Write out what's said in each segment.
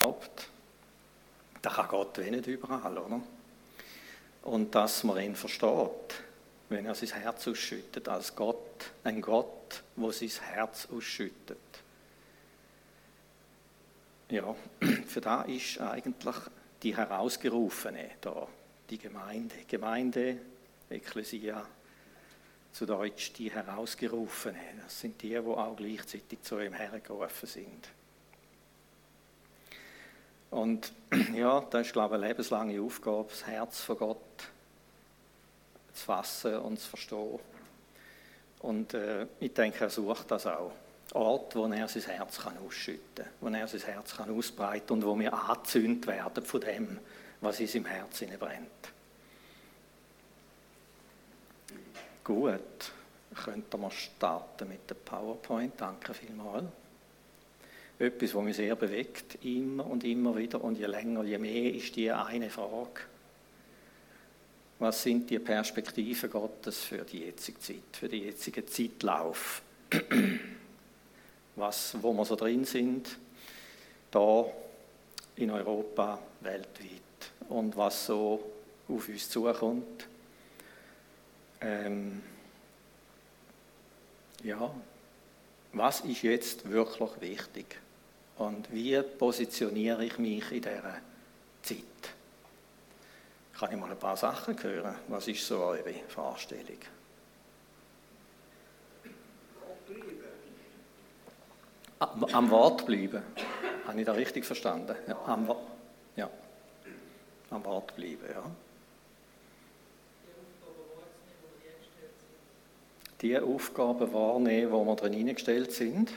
glaubt, da kann Gott wie nicht überall, oder? Und dass man ihn versteht, wenn er sein Herz ausschüttet, als Gott, ein Gott, wo sein Herz ausschüttet. Ja, für da ist eigentlich die Herausgerufene da, die Gemeinde. Gemeinde, Ekklesia, zu Deutsch die Herausgerufene. Das sind die, die auch gleichzeitig zu ihm hergerufen sind. Und ja, das ist, glaube ich, eine lebenslange Aufgabe, das Herz von Gott zu fassen und zu verstehen. Und äh, ich denke, er sucht das auch. Ort, wo er sein Herz kann ausschütten kann, wo er sein Herz kann ausbreiten kann und wo wir angezündet werden von dem, was in seinem Herzen brennt. Gut, könnten wir starten mit der PowerPoint. Danke vielmals. Etwas, was mich sehr bewegt, immer und immer wieder und je länger, je mehr, ist die eine Frage. Was sind die Perspektiven Gottes für die jetzige Zeit, für den jetzigen Zeitlauf? Was, wo wir so drin sind, da in Europa, weltweit und was so auf uns zukommt. Ähm, ja, was ist jetzt wirklich wichtig? Und wie positioniere ich mich in dieser Zeit? Kann ich mal ein paar Sachen hören? Was ist so eure Vorstellung? Am Wort bleiben. Habe ich da richtig verstanden? Ja, am, ja. am Wort bleiben, ja. Die Aufgaben wahrnehmen, wo wir drin hineingestellt sind.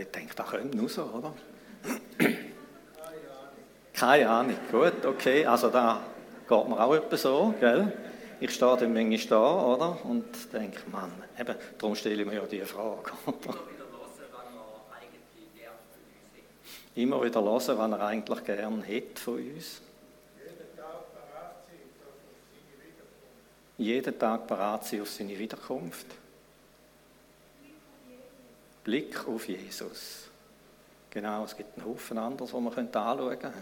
Ich denke, das könnte nur so, oder? Keine Ahnung. Gut, okay. Also da geht mir auch etwas so, gell? Ich stehe dann manchmal da, oder? Und denke, Mann, eben, darum stelle ich mir ja diese Frage. Immer wieder hören, was er eigentlich gern hätte von uns. Jeden Tag parat sein auf seine Wiederkunft. Blick auf Jesus. Genau, es gibt einen Haufen anderes, was man anschauen könnte.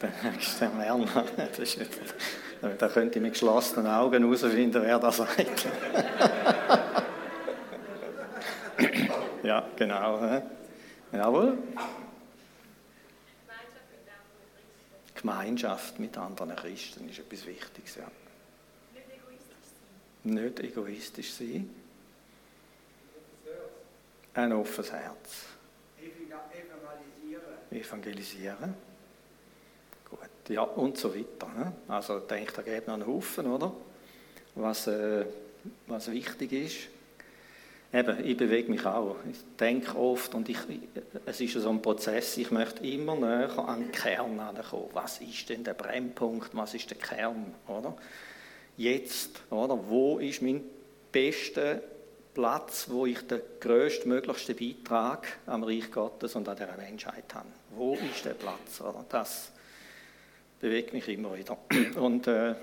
Den nächsten Werner. da könnte ich mit geschlossenen Augen herausfinden, wer das sagt. ja, genau. Jawohl. Gemeinschaft mit anderen Christen ist etwas Wichtiges. Ja nicht egoistisch sein. Ein offenes Herz. Evangelisieren. Gut, ja, und so weiter. Ne? Also ich denke, da gibt noch einen Haufen, oder? Was, äh, was wichtig ist. Eben, ich bewege mich auch. Ich denke oft und ich, es ist so ein Prozess, ich möchte immer näher an den Kern kommen. Was ist denn der Brennpunkt, was ist der Kern, oder? Jetzt? Oder? Wo ist mein bester Platz, wo ich den größtmöglichsten Beitrag am Reich Gottes und an der Menschheit habe? Wo ist der Platz? Oder? Das bewegt mich immer wieder. Und äh,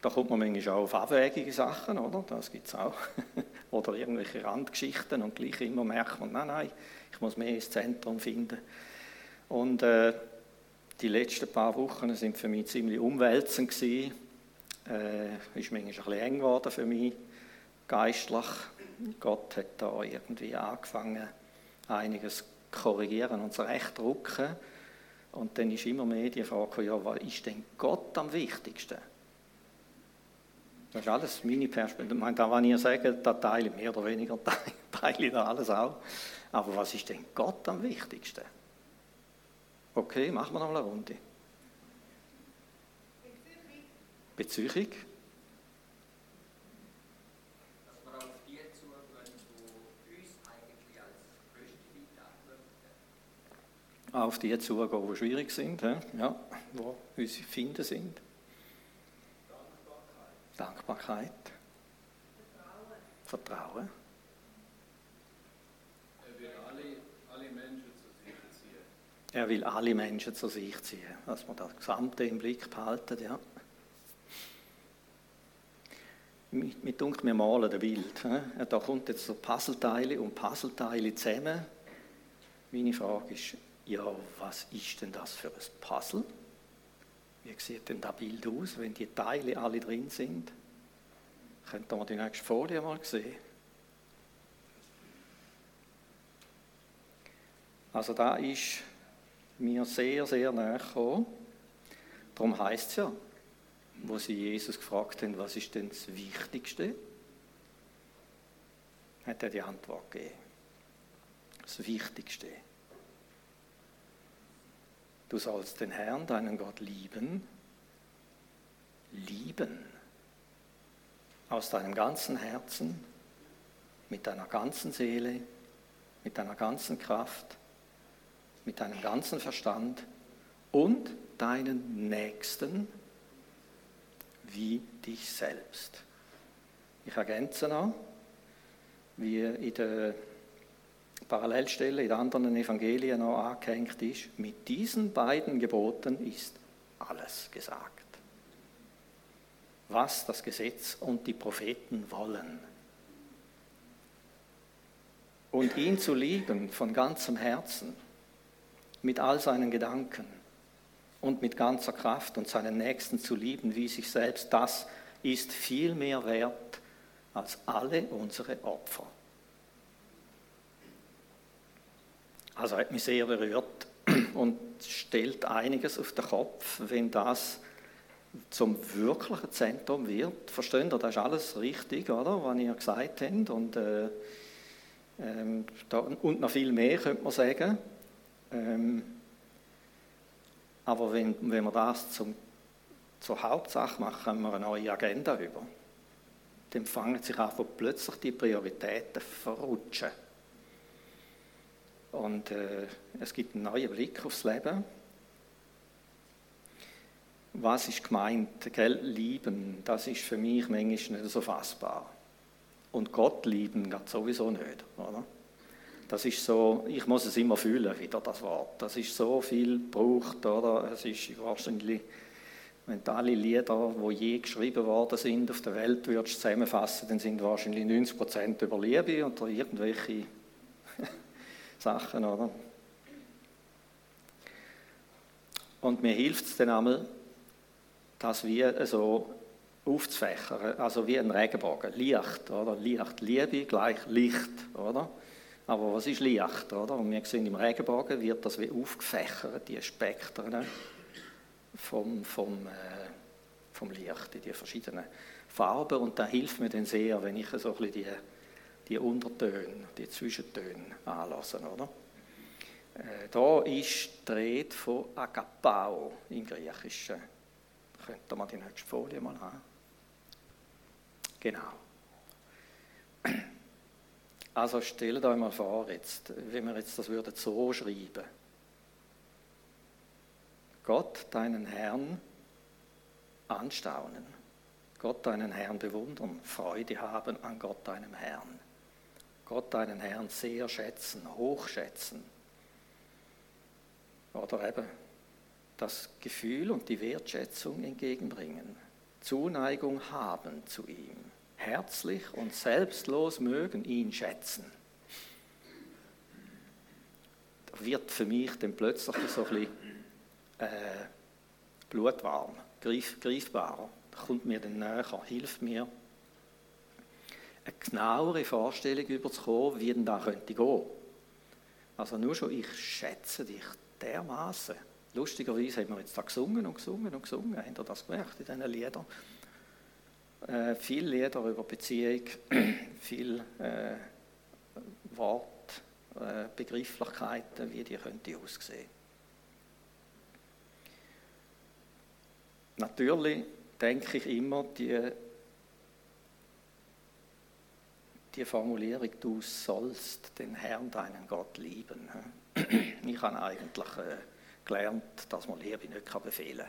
da kommt man manchmal auch auf abwägige Sachen, oder? Das gibt es auch. oder irgendwelche Randgeschichten und gleich immer merkt man, nein, nein, ich muss mehr ins Zentrum finden. Und äh, die letzten paar Wochen sind für mich ziemlich umwälzend gewesen äh, ist manchmal ein bisschen eng geworden für mich, geistlich. Gott hat da irgendwie angefangen, einiges zu korrigieren und zurechtrücken. Und dann ist immer mehr die Frage, ja, was ist denn Gott am wichtigsten? Das ist alles meine Perspektive. Ich meine, da, was ihr sagt, da teile ich mehr oder weniger, teile ich da alles auch. Aber was ist denn Gott am wichtigsten? Okay, machen wir noch eine Runde. Beziehung. auf die zugehen, die schwierig sind, ja, wo unsere Finden sind. Dankbarkeit. Dankbarkeit. Vertrauen. Vertrauen. Er will alle, alle Menschen zu sich ziehen. Er will alle Menschen zu sich ziehen, dass man das Gesamte im Blick behalten, ja. Mit, dunkel, wir malen Bild. He? Da kommt jetzt so Puzzleteile und Puzzleteile zusammen. Meine Frage ist, ja, was ist denn das für ein Puzzle? Wie sieht denn das Bild aus, wenn die Teile alle drin sind? Könnt ihr die nächste Folie mal sehen? Also da ist mir sehr, sehr nahe gekommen. Darum heißt es ja, wo sie Jesus gefragt haben, was ist denn das Wichtigste, hat er die Antwort gegeben. Das Wichtigste. Du sollst den Herrn, deinen Gott, lieben. Lieben. Aus deinem ganzen Herzen, mit deiner ganzen Seele, mit deiner ganzen Kraft, mit deinem ganzen Verstand und deinen Nächsten wie dich selbst. Ich ergänze noch, wie in der Parallelstelle in anderen Evangelien noch angehängt ist, mit diesen beiden Geboten ist alles gesagt. Was das Gesetz und die Propheten wollen. Und ihn zu lieben von ganzem Herzen, mit all seinen Gedanken und mit ganzer Kraft und seinen Nächsten zu lieben wie sich selbst, das ist viel mehr wert als alle unsere Opfer. Also hat mich sehr berührt und stellt einiges auf den Kopf, wenn das zum wirklichen Zentrum wird. Verstehen ihr, das ist alles richtig, oder, was ihr gesagt habt. Und, äh, ähm, da, und noch viel mehr, könnte man sagen. Ähm, aber wenn, wenn wir das zum, zur Hauptsache machen, haben wir eine neue Agenda über. Dann fangen sich einfach plötzlich die Prioritäten verrutschen. Und äh, es gibt einen neuen Blick aufs Leben. Was ist gemeint? Gell? Lieben, das ist für mich manchmal nicht so fassbar. Und Gott lieben geht sowieso nicht. Oder? Das ist so, ich muss es immer fühlen, wieder das Wort. Das ist so viel gebraucht, oder? Es ist wahrscheinlich, wenn du alle Lieder, die je geschrieben worden sind, auf der Welt würdest zusammenfassen, dann sind wahrscheinlich 90 Prozent über Liebe oder irgendwelche Sachen, oder? Und mir hilft es dann einmal, das wie so aufzufächern, also wie ein Regenbogen, Licht, oder? Licht, Liebe gleich Licht, oder? Aber was ist Licht, oder? Und wir sehen im Regenbogen wird das wie aufgefächert, die Spektren vom, vom, äh, vom Licht, in die verschiedenen Farben. Und da hilft mir dann sehr, wenn ich so ein bisschen die die Untertöne, die Zwischentöne anlassen, oder? Äh, da ist die Rede von Agapao im Griechischen. Könnt ihr mal die nächste Folie mal haben? Genau. Also stellt euch mal vor, jetzt, wenn wir jetzt das würden so schreiben. Gott, deinen Herrn, anstaunen. Gott, deinen Herrn bewundern. Freude haben an Gott, deinem Herrn. Gott deinen Herrn sehr schätzen, hochschätzen. Oder eben das Gefühl und die Wertschätzung entgegenbringen, Zuneigung haben zu ihm, herzlich und selbstlos mögen ihn schätzen. Da wird für mich dann plötzlich so ein bisschen äh, blutwarm, greif, greifbarer, kommt mir dann näher, hilft mir eine genauere Vorstellung überzukommen, wie denn da könnte gehen. Also nur schon, ich schätze dich dermaßen. Lustigerweise haben wir jetzt da gesungen und gesungen und gesungen. Habt ihr das gemerkt in diesen Liedern? Äh, viele Lieder über Beziehung, viel äh, Wort, äh, Begrifflichkeiten, wie die könnte aussehen. Natürlich denke ich immer, die die Formulierung, du sollst den Herrn, deinen Gott lieben. Ich habe eigentlich äh, gelernt, dass man Liebe nicht befehlen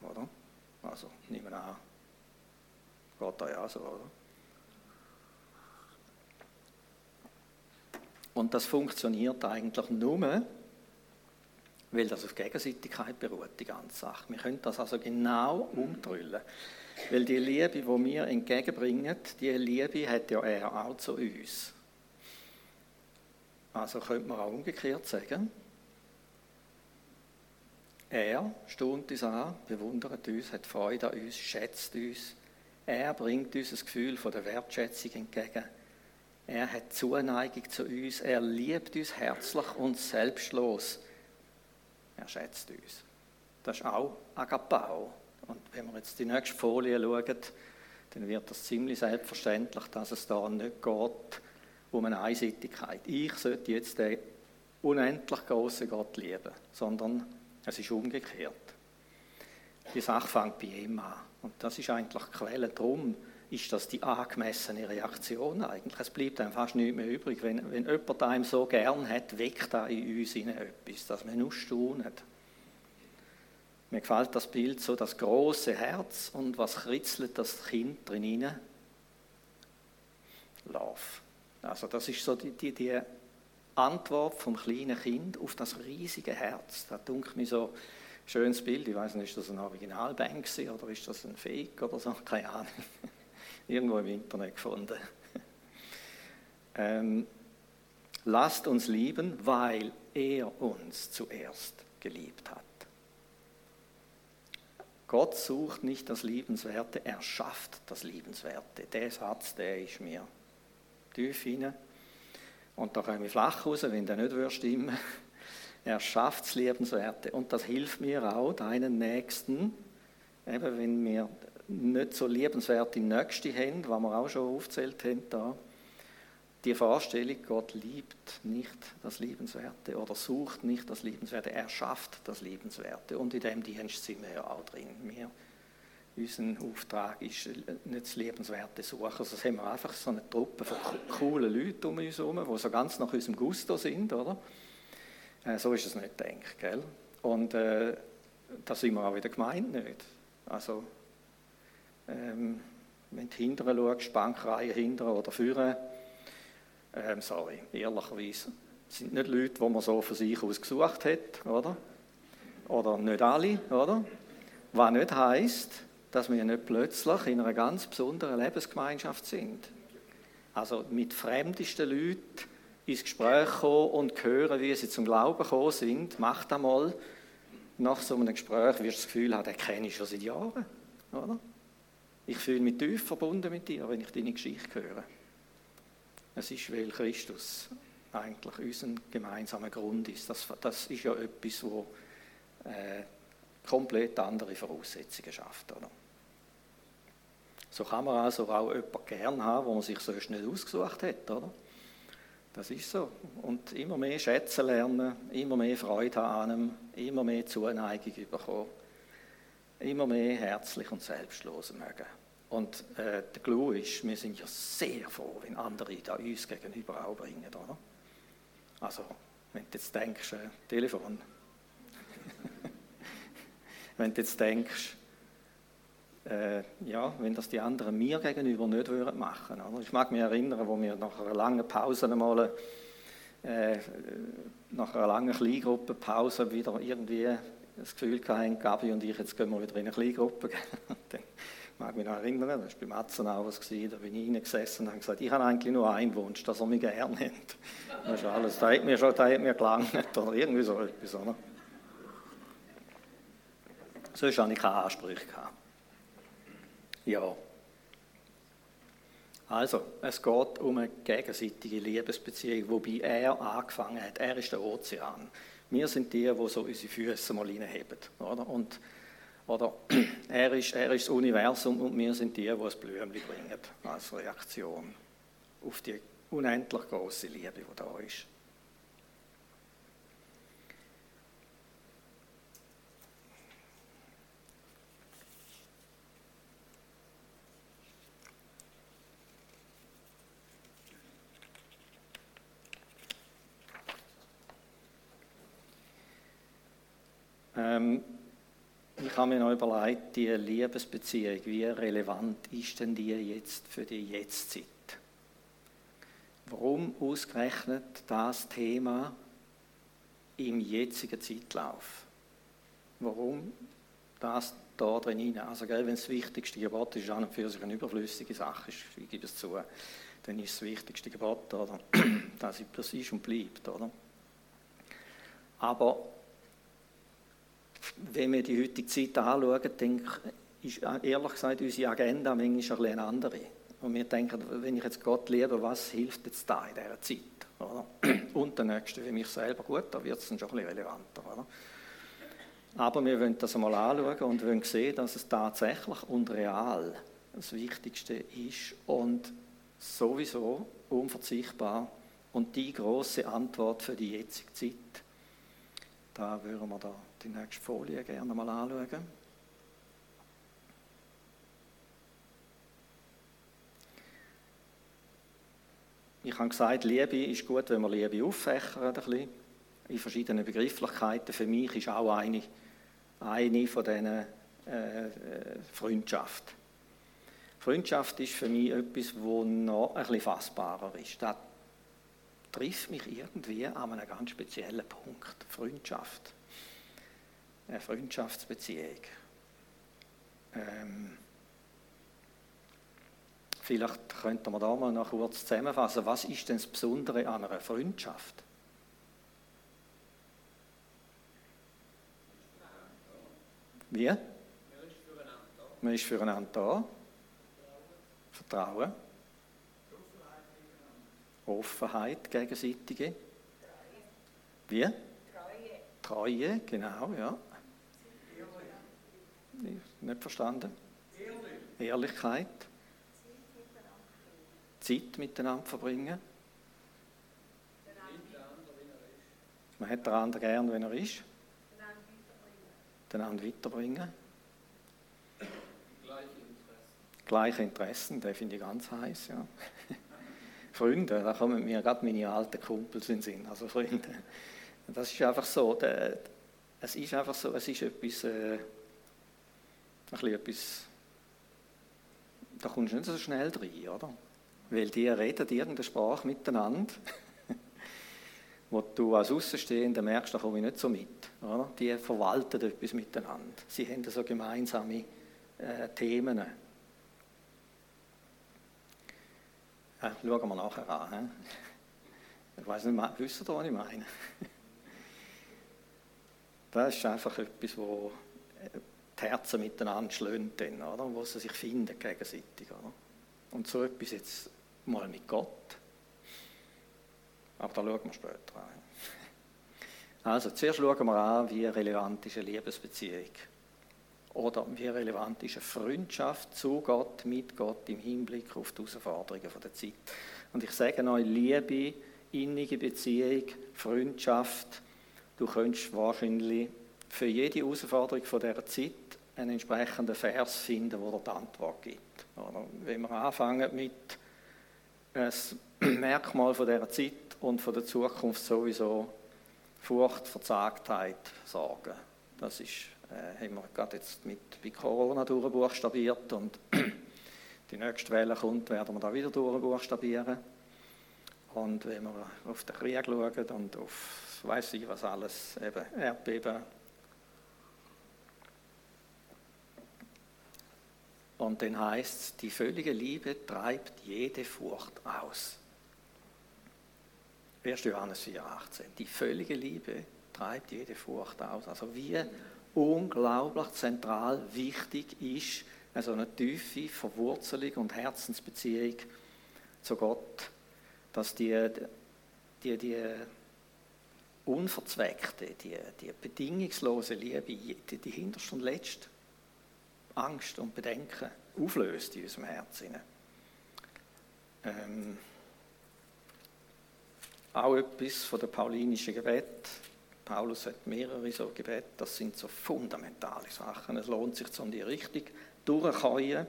kann. Oder? Also, nehmen wir an, geht da ja so, oder? Und das funktioniert eigentlich nur, weil das auf Gegenseitigkeit beruht, die ganze Sache. Wir können das also genau umdrüllen. Weil die Liebe, die wir entgegenbringen, die Liebe hat ja er auch zu uns. Also könnte man auch umgekehrt sagen, er staunt uns an, bewundert uns, hat Freude an uns, schätzt uns. Er bringt uns ein Gefühl von der Wertschätzung entgegen. Er hat Zuneigung zu uns. Er liebt uns herzlich und selbstlos. Er schätzt uns. Das ist auch Agapao. Und wenn wir jetzt die nächste Folie schauen, dann wird das ziemlich selbstverständlich, dass es da nicht geht um eine Einseitigkeit. Ich sollte jetzt den unendlich großen Gott lieben, sondern es ist umgekehrt. Die Sache fängt bei ihm an. Und das ist eigentlich die Quelle. Darum ist das die angemessene Reaktion eigentlich. Es bleibt einem fast nichts mehr übrig. Wenn, wenn jemand einem so gern hat, weckt da in uns etwas, dass wir nur staunen. Mir gefällt das Bild so, das große Herz und was kritzelt das Kind drin Love. Also das ist so die, die, die Antwort vom kleinen Kind auf das riesige Herz. Da dunkelt mir so schönes Bild. Ich weiß nicht, ist das ein Originalbank oder ist das ein Fake oder so? Keine Ahnung. Irgendwo im Internet gefunden. ähm, lasst uns lieben, weil er uns zuerst geliebt hat. Gott sucht nicht das Liebenswerte, er schafft das Liebenswerte. Der Satz, der ist mir tief hinein und da komme ich flach raus, wenn der nicht stimmen Er schafft Lebenswerte. Und das hilft mir auch, deinen Nächsten, eben wenn wir nicht so liebenswerte Nächste haben, was wir auch schon aufgezählt haben da, die Vorstellung, Gott liebt nicht das Liebenswerte oder sucht nicht das Liebenswerte, er schafft das Liebenswerte. Und in dem Dienst sind wir ja auch drin. Wir unser Auftrag ist nicht das Lebenswerte suchen. Also haben wir einfach so eine Truppe von coolen Leuten um uns herum, die so ganz nach unserem Gusto sind, oder? Äh, so ist es nicht gedacht, gell? Und äh, da sind wir auch wieder gemeint nicht. Also, ähm, wenn du hinterher schaust, Bankreihe hinterher oder führen, ähm, sorry, ehrlicherweise, sind nicht Leute, die man so von sich aus gesucht hat, oder? Oder nicht alle, oder? Was nicht heisst, dass wir nicht plötzlich in einer ganz besonderen Lebensgemeinschaft sind. Also mit fremdesten Leuten ins Gespräch kommen und hören, wie sie zum Glauben gekommen sind. Mach das mal. Nach so einem Gespräch wirst du das Gefühl haben, den kenne ich schon seit Jahren. Oder? Ich fühle mich tief verbunden mit dir, wenn ich deine Geschichte höre. Es ist, weil Christus eigentlich unser gemeinsamer Grund ist. Das, das ist ja etwas, wo äh, komplett andere Voraussetzungen schafft. Oder? So kann man also auch jemanden gern haben, wo man sich sonst nicht ausgesucht hat, oder? Das ist so. Und immer mehr schätzen lernen, immer mehr Freude haben an ihm, immer mehr Zuneigung bekommen, immer mehr herzlich und selbstlos mögen. Und äh, der Clou ist, wir sind ja sehr froh, wenn andere da uns gegenüber auch bringen, oder? Also, wenn du jetzt denkst, äh, Telefon. wenn du jetzt denkst, äh, ja, wenn das die anderen mir gegenüber nicht würden machen würden. Ich mag mich erinnern, wo wir nach einer langen Pause einmal, äh, nach einer langen Kleingruppenpause wieder irgendwie das Gefühl hatten, Gabi und ich, jetzt gehen wir wieder in eine Kleingruppe. Dann mag mich noch erinnern, das war bei Matzen auch was, da bin ich reingesessen und habe gesagt, ich habe eigentlich nur einen Wunsch, dass er mich gerne hat. Das ist alles, da hat mir schon, da hat mir gelangt, oder irgendwie so etwas, oder? Sonst habe ich keine Ansprüche gehabt. Ja. Also, es geht um eine gegenseitige Liebesbeziehung, wobei er angefangen hat. Er ist der Ozean. Wir sind die, die so unsere Füße mal reinheben. Oder? Und, oder er, ist, er ist das Universum und wir sind die, die das Blümchen bringen als Reaktion auf die unendlich große Liebe, die da ist. Ähm, ich habe mir noch überlegt, die Liebesbeziehung, wie relevant ist denn die jetzt für die Jetztzeit? Warum ausgerechnet das Thema im jetzigen Zeitlauf? Warum das da drin hinein. Also, gell, wenn das wichtigste Gebot ist, an und für sich eine überflüssige Sache ist, ich gebe es zu, dann ist das wichtigste Gebot, oder? dass es ist und bleibt, oder? Aber wenn wir die heutige Zeit anschauen, denke ist ehrlich gesagt unsere Agenda manchmal eine andere. Und wir denken, wenn ich jetzt Gott liebe, was hilft jetzt da in dieser Zeit? Oder? Und der Nächste für mich selber, gut, da wird es dann schon ein bisschen relevanter. Oder? Aber wir wollen das einmal anschauen und wollen sehen, dass es tatsächlich und real das Wichtigste ist und sowieso unverzichtbar und die große Antwort für die jetzige Zeit. Da würden wir da die nächste Folie gerne mal anschauen. Ich habe gesagt, Liebe ist gut, wenn man Liebe auffächert, ein bisschen, in verschiedenen Begrifflichkeiten. Für mich ist auch eine, eine von diesen äh, äh, Freundschaft. Freundschaft ist für mich etwas, das noch ein bisschen fassbarer ist. Das trifft mich irgendwie an einem ganz speziellen Punkt. Freundschaft. Eine Freundschaftsbeziehung. Ähm, Vielleicht könnte man da mal noch kurz zusammenfassen. Was ist denn das Besondere an einer Freundschaft? Wie? Man ist füreinander da. Vertrauen. Offenheit gegenseitige. Wie? Treue. Treue, genau, ja. Nicht verstanden? Ehrlichkeit. Zeit miteinander verbringen. Man hat den anderen gern, wenn er ist. Den anderen weiterbringen. Gleiche Interessen. Gleiche Interessen, den finde ich ganz heiß, ja. Freunde, da kommen mir gerade meine alten Kumpels in den Sinn. Also Freunde, das ist einfach so. Der, es ist einfach so, es ist etwas, äh, ein bisschen etwas, da kommst du nicht so schnell rein, oder? weil die reden irgendeine Sprache miteinander, wo du als Außenstehender merkst, da komme ich nicht so mit. Oder? Die verwalten etwas miteinander. Sie haben so gemeinsame äh, Themen. Schauen wir nachher an. He? Ich weiß nicht, wisst ihr, was ich meine? Das ist einfach etwas, wo äh, die Herzen miteinander schlönt, oder? wo sie sich finden gegenseitig. Oder? Und so etwas jetzt mal mit Gott. Aber da schauen wir später an. Also, zuerst schauen wir an, wie relevant ist eine Liebesbeziehung. Oder wie relevant ist eine Freundschaft zu Gott, mit Gott im Hinblick auf die Herausforderungen der Zeit. Und ich sage euch, Liebe, innige Beziehung, Freundschaft, du könntest wahrscheinlich für jede Herausforderung dieser Zeit einen entsprechenden Vers finden, wo dir die Antwort gibt. Oder wenn wir anfangen mit ein Merkmal von dieser Zeit und von der Zukunft sowieso Furcht, Verzagtheit, Sorgen. Das ist, äh, haben wir gerade jetzt mit bei Corona durchbuchstabiert und die nächste Welle kommt, werden wir da wieder durchbuchstabieren. Und wenn wir auf den Krieg schauen und auf, weiß ich was alles, eben Erdbeben, Und dann heißt es, die völlige Liebe treibt jede Furcht aus. 1. Johannes 4,18. Die völlige Liebe treibt jede Furcht aus. Also wie unglaublich zentral wichtig ist also eine tiefe Verwurzelung und Herzensbeziehung zu Gott, dass die, die, die unverzweckte, die, die bedingungslose Liebe die, die hinterste und letzte Angst und Bedenken auflöst in unserem Herzen. Ähm, auch etwas von der paulinischen Gebet. Paulus hat mehrere so Gebete, das sind so fundamentale Sachen. Es lohnt sich, um die richtig durchzukommen. Das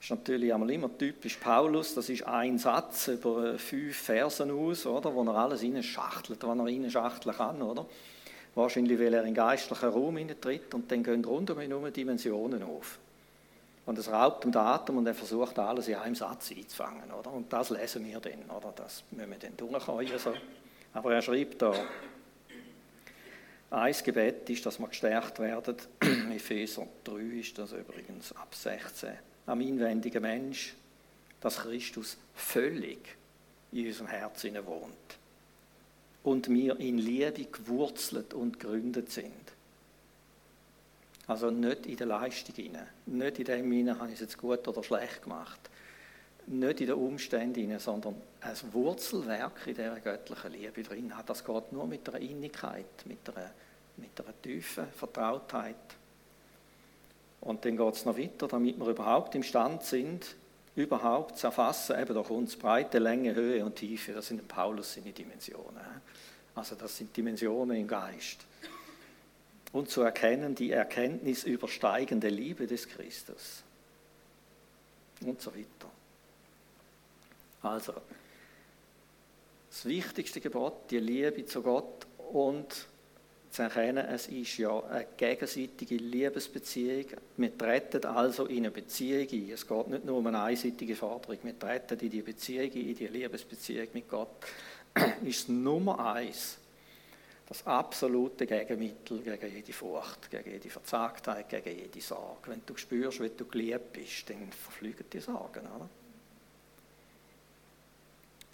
ist natürlich einmal immer typisch Paulus, das ist ein Satz über fünf Versen aus, oder, wo er alles reinschachtelt, was er reinschachteln kann. Oder? Wahrscheinlich, weil er in den geistlichen Raum hineintritt und dann gehen rundum herum Dimensionen auf. Und es raubt ihm den Atem und er versucht alles in einem Satz einzufangen. Oder? Und das lesen wir dann, oder? das müssen wir dann durchkommen. So. Aber er schreibt da, Ein Gebet ist, dass wir gestärkt werden. Epheser 3 ist das übrigens ab 16. Am inwendigen Mensch, dass Christus völlig in unserem Herzen wohnt und wir in Liebe gewurzelt und gegründet sind. Also nicht in der Leistung nicht in dem hinein, habe ich es jetzt gut oder schlecht gemacht, nicht in den Umständen sondern ein Wurzelwerk in dieser göttlichen Liebe drin hat. Das geht nur mit einer Innigkeit, mit einer, mit einer tiefen Vertrautheit. Und dann geht es noch weiter, damit wir überhaupt imstande sind, überhaupt zu erfassen, eben durch uns Breite, Länge, Höhe und Tiefe, das sind Paulus seine Dimensionen. Also das sind Dimensionen im Geist. Und zu erkennen die Erkenntnis übersteigende Liebe des Christus. Und so weiter. Also, das wichtigste Gebot, die Liebe zu Gott und zu erkennen, es ist ja eine gegenseitige Liebesbeziehung. Wir treten also in eine Beziehung ein. Es geht nicht nur um eine einseitige Forderung, wir treten in die Beziehung in die Liebesbeziehung mit Gott. ist Nummer eins das absolute Gegenmittel gegen jede Furcht, gegen jede Verzagtheit, gegen jede Sorge. Wenn du spürst, wie du geliebt bist, dann verfliegen die Sorgen. Oder?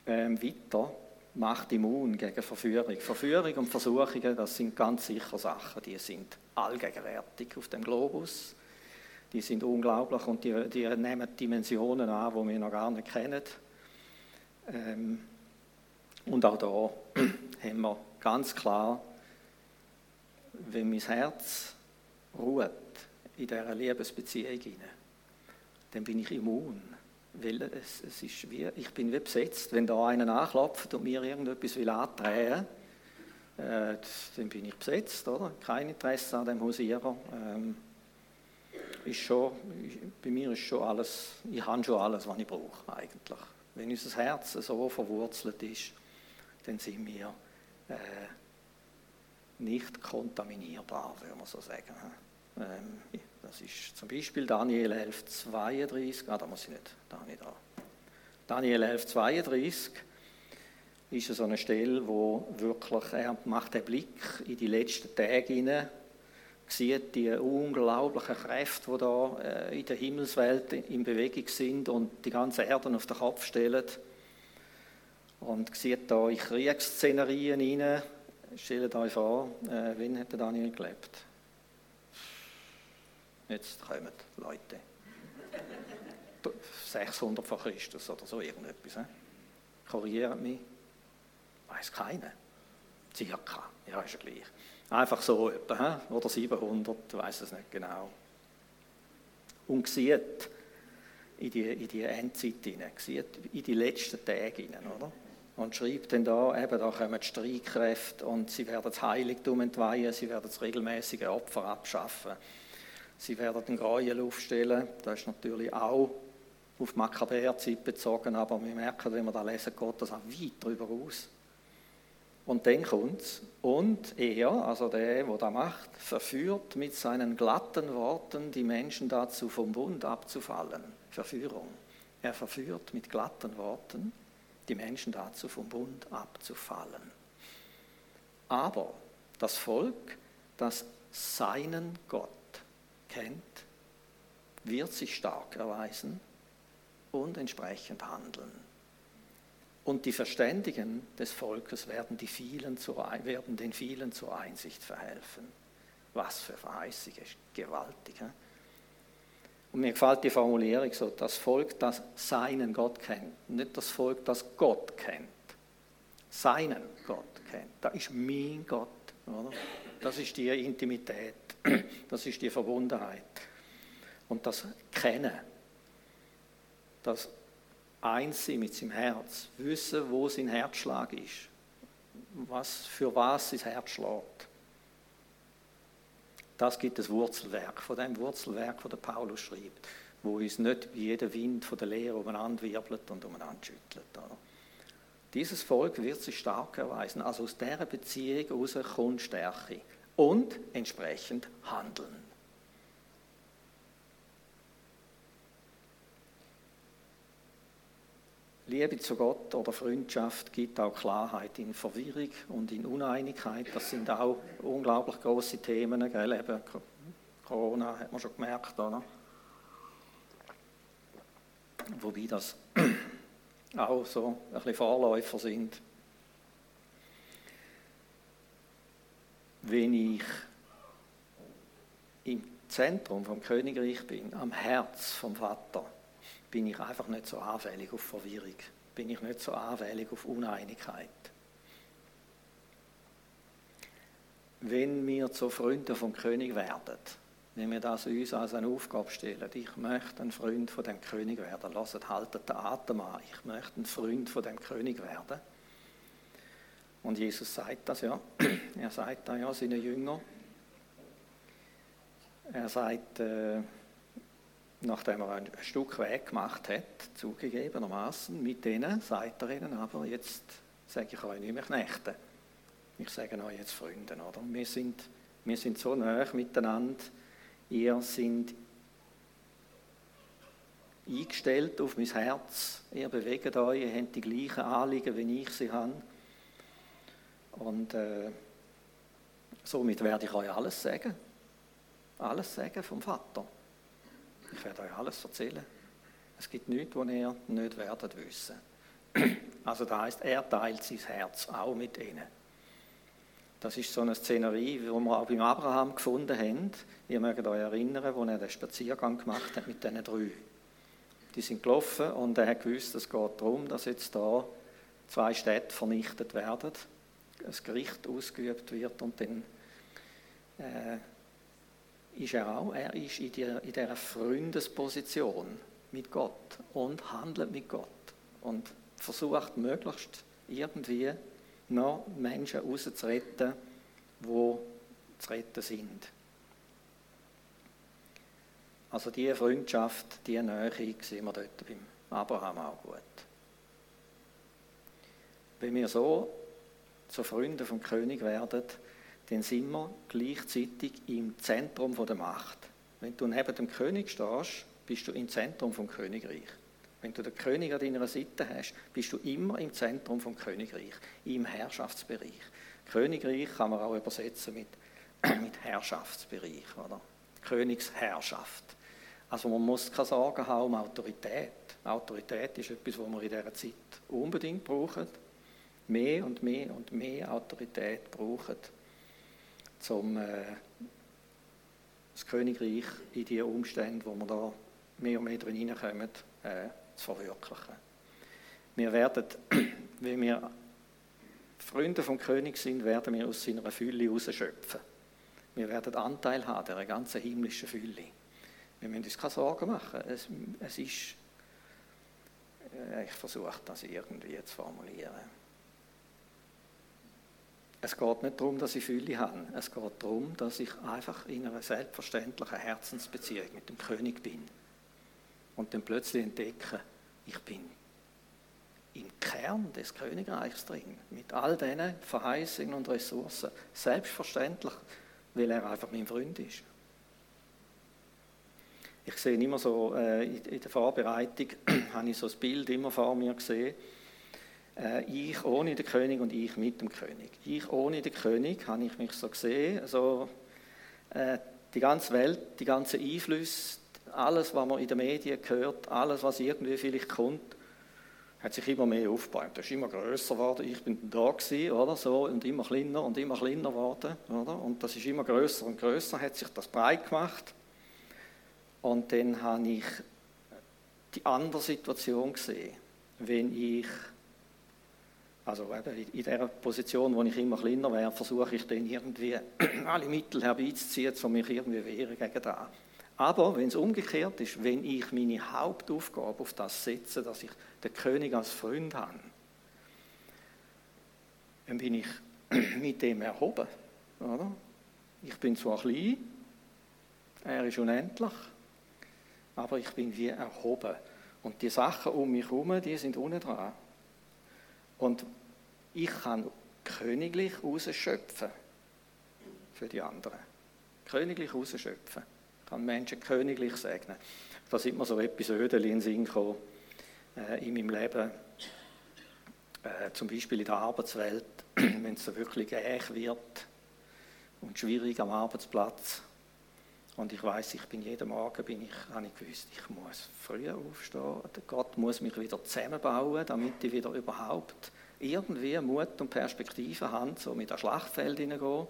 Ähm, weiter, Macht immun gegen Verführung. Verführung und Versuchungen, das sind ganz sicher Sachen, die sind allgegenwärtig auf dem Globus. Die sind unglaublich und die, die nehmen Dimensionen an, die wir noch gar nicht kennen. Ähm, und auch da haben wir ganz klar, wenn mein Herz ruht in dieser Liebesbeziehung dann bin ich immun. Weil es, es ist wie, ich bin wie besetzt. Wenn da einer nachklopft und mir irgendetwas will andrehen, äh, dann bin ich besetzt, oder? Kein Interesse an dem Hausierer. Ähm, ist schon, bei mir ist schon alles, ich habe schon alles, was ich brauche eigentlich. Wenn unser Herz so verwurzelt ist, dann sind wir äh, nicht kontaminierbar, würde man so sagen. Ähm, das ist zum Beispiel Daniel 11, 32, ah, da muss ich nicht, da habe ich da. Daniel 11, 32 ist so eine Stelle, wo wirklich, er macht den Blick in die letzten Tage hinein, sieht die unglaublichen Kräfte, die da äh, in der Himmelswelt in Bewegung sind und die ganze Erde auf den Kopf stellen und sieht da in Kriegsszenerien hinein. Stellt euch vor, äh, wann hat Daniel gelebt? Jetzt kommen Leute. 600 vor Christus oder so irgendetwas. He? Korrigiert mich. Weiß keiner. Circa. Ja, ist ja gleich. Einfach so etwa, he? oder 700, weiß es nicht genau. Und sieht in die, in die Endzeit hinein, sieht in die letzten Tage hinein, oder? und schreibt dann da, eben, da kommen die Streitkräfte und sie werden das Heiligtum entweihen, sie werden das regelmäßige Opfer abschaffen. Sie werden den Gräuel aufstellen, das ist natürlich auch auf Makkabäerzeit bezogen, aber wir merken, wenn wir da lesen, geht das auch weit darüber aus. Und dann kommt es, und er, also der, der das macht, verführt mit seinen glatten Worten die Menschen dazu, vom Bund abzufallen. Verführung. Er verführt mit glatten Worten die Menschen dazu, vom Bund abzufallen. Aber das Volk, das seinen Gott kennt, wird sich stark erweisen und entsprechend handeln. Und die Verständigen des Volkes werden, vielen zur, werden den vielen zur Einsicht verhelfen. Was für Verheißung ist gewaltig. He? Und mir gefällt die Formulierung so, das Volk, das seinen Gott kennt, nicht das Volk, das Gott kennt. Seinen Gott kennt. Das ist mein Gott. Oder? Das ist die Intimität, das ist die Verbundenheit. Und das Kennen, das Einssein mit seinem Herz, wissen, wo sein Herzschlag ist, was, für was sein Herz schlägt. Das gibt das Wurzelwerk, von dem Wurzelwerk, das Paulus schreibt, wo uns nicht wie jeder Wind von der Lehre umeinander wirbelt und umeinander schüttelt. Oder? Dieses Volk wird sich stark erweisen. Also aus dieser Beziehung heraus kommt Stärke und entsprechend handeln. Liebe zu Gott oder Freundschaft gibt auch Klarheit in Verwirrung und in Uneinigkeit. Das sind auch unglaublich große Themen. Gell? Eben Corona hat man schon gemerkt, oder? Wobei das auch so ein bisschen Vorläufer sind. Wenn ich im Zentrum vom Königreich bin, am Herz vom Vater, bin ich einfach nicht so anfällig auf Verwirrung, bin ich nicht so anfällig auf Uneinigkeit. Wenn wir zu Freunden vom König werden, wenn wir das uns als eine Aufgabe stellen, ich möchte ein Freund von dem König werden, lasst, haltet den Atem an, ich möchte ein Freund von dem König werden. Und Jesus sagt das ja, er sagt da ja seinen Jüngern, er sagt, äh, nachdem er ein Stück Weg gemacht hat, zugegebenermaßen, mit denen sagt er ihnen aber, jetzt sage ich euch nicht mehr Knechte, ich sage euch jetzt Freunde, oder? Wir sind, wir sind so nah miteinander, ihr seid eingestellt auf mein Herz, ihr bewegt euch, ihr habt die gleichen Anliegen, wie ich sie habe. Und äh, somit werde ich euch alles sagen. Alles sagen vom Vater. Ich werde euch alles erzählen. Es gibt nichts, was ihr nicht werdet wissen. Also das heißt, er teilt sein Herz auch mit ihnen. Das ist so eine Szenerie, die wir auch beim Abraham gefunden haben. Ihr mögt euch erinnern, wo er den Spaziergang gemacht hat mit diesen drei. Die sind gelaufen und er hat gewusst, es geht darum, dass jetzt da zwei Städte vernichtet werden, ein Gericht ausgeübt wird und dann äh, ist er auch, er ist in, die, in dieser Freundesposition mit Gott und handelt mit Gott und versucht möglichst irgendwie noch Menschen rauszuretten, die zu retten sind. Also diese Freundschaft, diese Nähe sehen wir dort beim Abraham auch gut. Wenn wir so zu Freunden vom König werden, dann sind wir gleichzeitig im Zentrum der Macht. Wenn du neben dem König stehst, bist du im Zentrum vom Königreich. Wenn du den König an deiner Seite hast, bist du immer im Zentrum vom Königreich, im Herrschaftsbereich. Königreich kann man auch übersetzen mit, mit Herrschaftsbereich, oder? Königsherrschaft. Also man muss keine Sorgen haben um Autorität. Autorität ist etwas, was wir in dieser Zeit unbedingt brauchen. Mehr und mehr und mehr Autorität brauchen um äh, das Königreich in die Umstände, wo wir da mehr und mehr drin hineinkommen, äh, zu verwirklichen. Wir werden, wenn wir Freunde vom König sind, werden wir aus seiner Fülle herausschöpfen. Wir werden Anteil haben, der ganzen himmlischen Fülle. Wir müssen uns keine Sorgen machen. Es, es ist, äh, ich versuche das irgendwie zu formulieren. Es geht nicht darum, dass ich Fülle habe. Es geht darum, dass ich einfach in einer selbstverständlichen Herzensbeziehung mit dem König bin. Und dann plötzlich entdecke, ich bin im Kern des Königreichs drin, mit all diesen Verheißungen und Ressourcen. Selbstverständlich, weil er einfach mein Freund ist. Ich sehe immer so, äh, in der Vorbereitung habe ich so das Bild immer vor mir gesehen, äh, ich ohne den König und ich mit dem König. Ich ohne den König habe ich mich so gesehen, also äh, die ganze Welt, die ganzen Einflüsse, alles, was man in den Medien hört, alles, was irgendwie vielleicht kommt, hat sich immer mehr aufgebaut. Das ist immer größer geworden. Ich bin da gewesen, oder so und immer kleiner und immer kleiner geworden, oder? Und das ist immer größer und größer, hat sich das breit gemacht. Und dann habe ich die andere Situation gesehen, wenn ich also eben in dieser Position, wo ich immer kleiner wäre, versuche ich dann irgendwie alle Mittel herbeizuziehen, um mich irgendwie wehren gegen das. Aber wenn es umgekehrt ist, wenn ich meine Hauptaufgabe auf das setze, dass ich den König als Freund habe, dann bin ich mit dem erhoben. Oder? Ich bin zwar klein, er ist unendlich, aber ich bin wie erhoben. Und die Sachen um mich herum, die sind unten dran. Und ich kann königlich rausschöpfen für die anderen. Königlich rausschöpfen. Kann Menschen königlich segnen. Da sind mir so Episoden in den Sinn gekommen, äh, in meinem Leben. Äh, zum Beispiel in der Arbeitswelt, wenn es so wirklich äch wird und schwierig am Arbeitsplatz. Und ich weiß, ich bin jeden Morgen bin ich, habe ich gewusst, ich muss früher aufstehen. Gott muss mich wieder zusammenbauen, damit ich wieder überhaupt irgendwie Mut und Perspektive habe, so mit das Schlachtfeld hineingehen.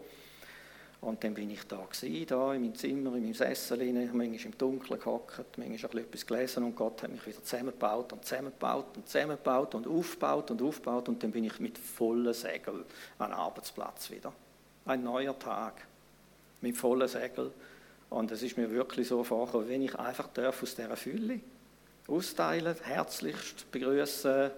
Und dann bin ich da gewesen, da in meinem Zimmer, in meinem Sessel, manchmal im Dunkeln gehockt, manchmal etwas gelesen und Gott hat mich wieder zusammengebaut und zusammengebaut und zusammengebaut und aufgebaut und aufgebaut. Und dann bin ich mit vollen Segel an den Arbeitsplatz wieder. Ein neuer Tag. Mit vollen Segel. Und es ist mir wirklich so vorgekommen, wenn ich einfach darf aus dieser Fülle austeilen, herzlichst begrüßen,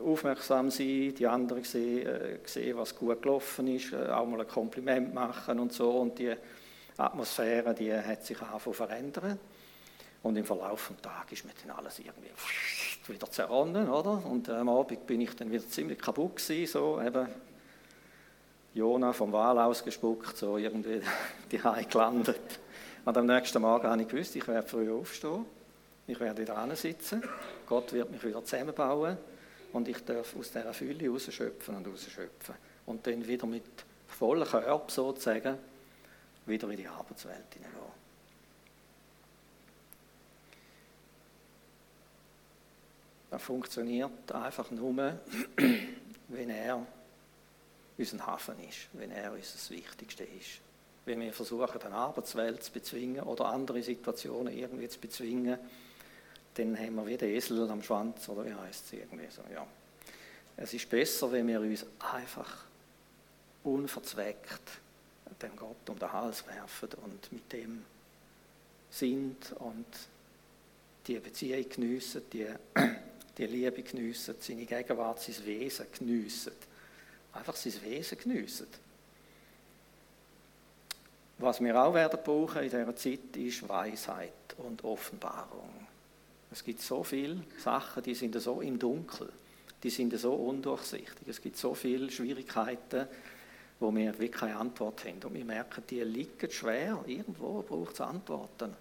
aufmerksam sein, die anderen sehen, äh, sehen, was gut gelaufen ist, äh, auch mal ein Kompliment machen und so. Und die Atmosphäre, die hat sich angefangen verändern. Und im Verlauf des Tages ist mir dann alles irgendwie wieder zerronnen, oder? Und am Abend bin ich dann wieder ziemlich kaputt gewesen, so eben Jona vom Wal ausgespuckt, so irgendwie die Hause gelandet. Und am nächsten Morgen habe ich gewusst, ich werde früh aufstehen, ich werde wieder sitzen, Gott wird mich wieder zusammenbauen und ich darf aus dieser Fülle rausschöpfen und rausschöpfen. Und dann wieder mit vollem Körper sozusagen wieder in die Arbeitswelt hineingehen. Das funktioniert einfach nur, wenn er unser Hafen ist, wenn er unser Wichtigste ist. Wenn wir versuchen, eine Arbeitswelt zu bezwingen oder andere Situationen irgendwie zu bezwingen, dann haben wir wie den Esel am Schwanz, oder wie heißt es irgendwie so, ja. Es ist besser, wenn wir uns einfach unverzweckt dem Gott um den Hals werfen und mit dem sind und die Beziehung geniessen, die, die Liebe geniessen, seine Gegenwart, sein Wesen geniessen. Einfach sein Wesen geniessen. Was wir auch werden brauchen in dieser Zeit, ist Weisheit und Offenbarung. Es gibt so viele Sachen, die sind so im Dunkeln, die sind so undurchsichtig. Es gibt so viele Schwierigkeiten, wo wir wirklich keine Antwort haben. Und wir merken, die liegen schwer. Irgendwo braucht es Antworten.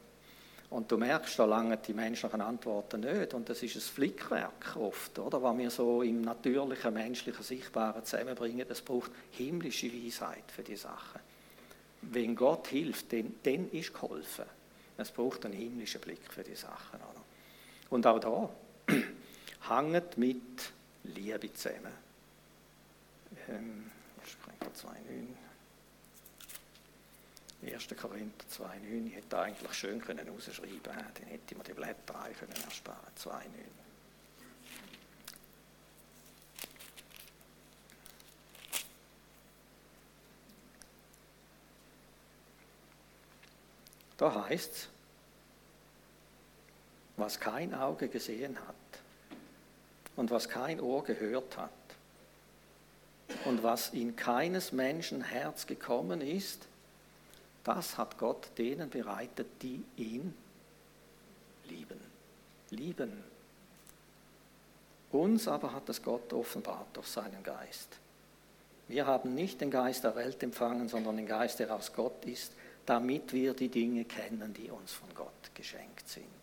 Und du merkst, da langen die menschlichen Antworten nicht. Und das ist ein Flickwerk oft, oder? Was wir so im natürlichen, menschlichen, sichtbaren zusammenbringen. Es braucht himmlische Weisheit für die Sachen. Wenn Gott hilft, dann, dann ist geholfen. Es braucht einen himmlischen Blick für die Sachen. Oder? Und auch da hängt mit Liebe zusammen. Ähm, ich springe 2,9. 1. Korinther 2,9. Ich hätte eigentlich schön können rausschreiben können, dann hätte ich mir die Blätter können ersparen 2,9. Da heißt es, was kein Auge gesehen hat und was kein Ohr gehört hat und was in keines Menschen Herz gekommen ist, das hat Gott denen bereitet, die ihn lieben. Lieben. Uns aber hat es Gott offenbart durch seinen Geist. Wir haben nicht den Geist der Welt empfangen, sondern den Geist, der aus Gott ist, damit wir die Dinge kennen, die uns von Gott geschenkt sind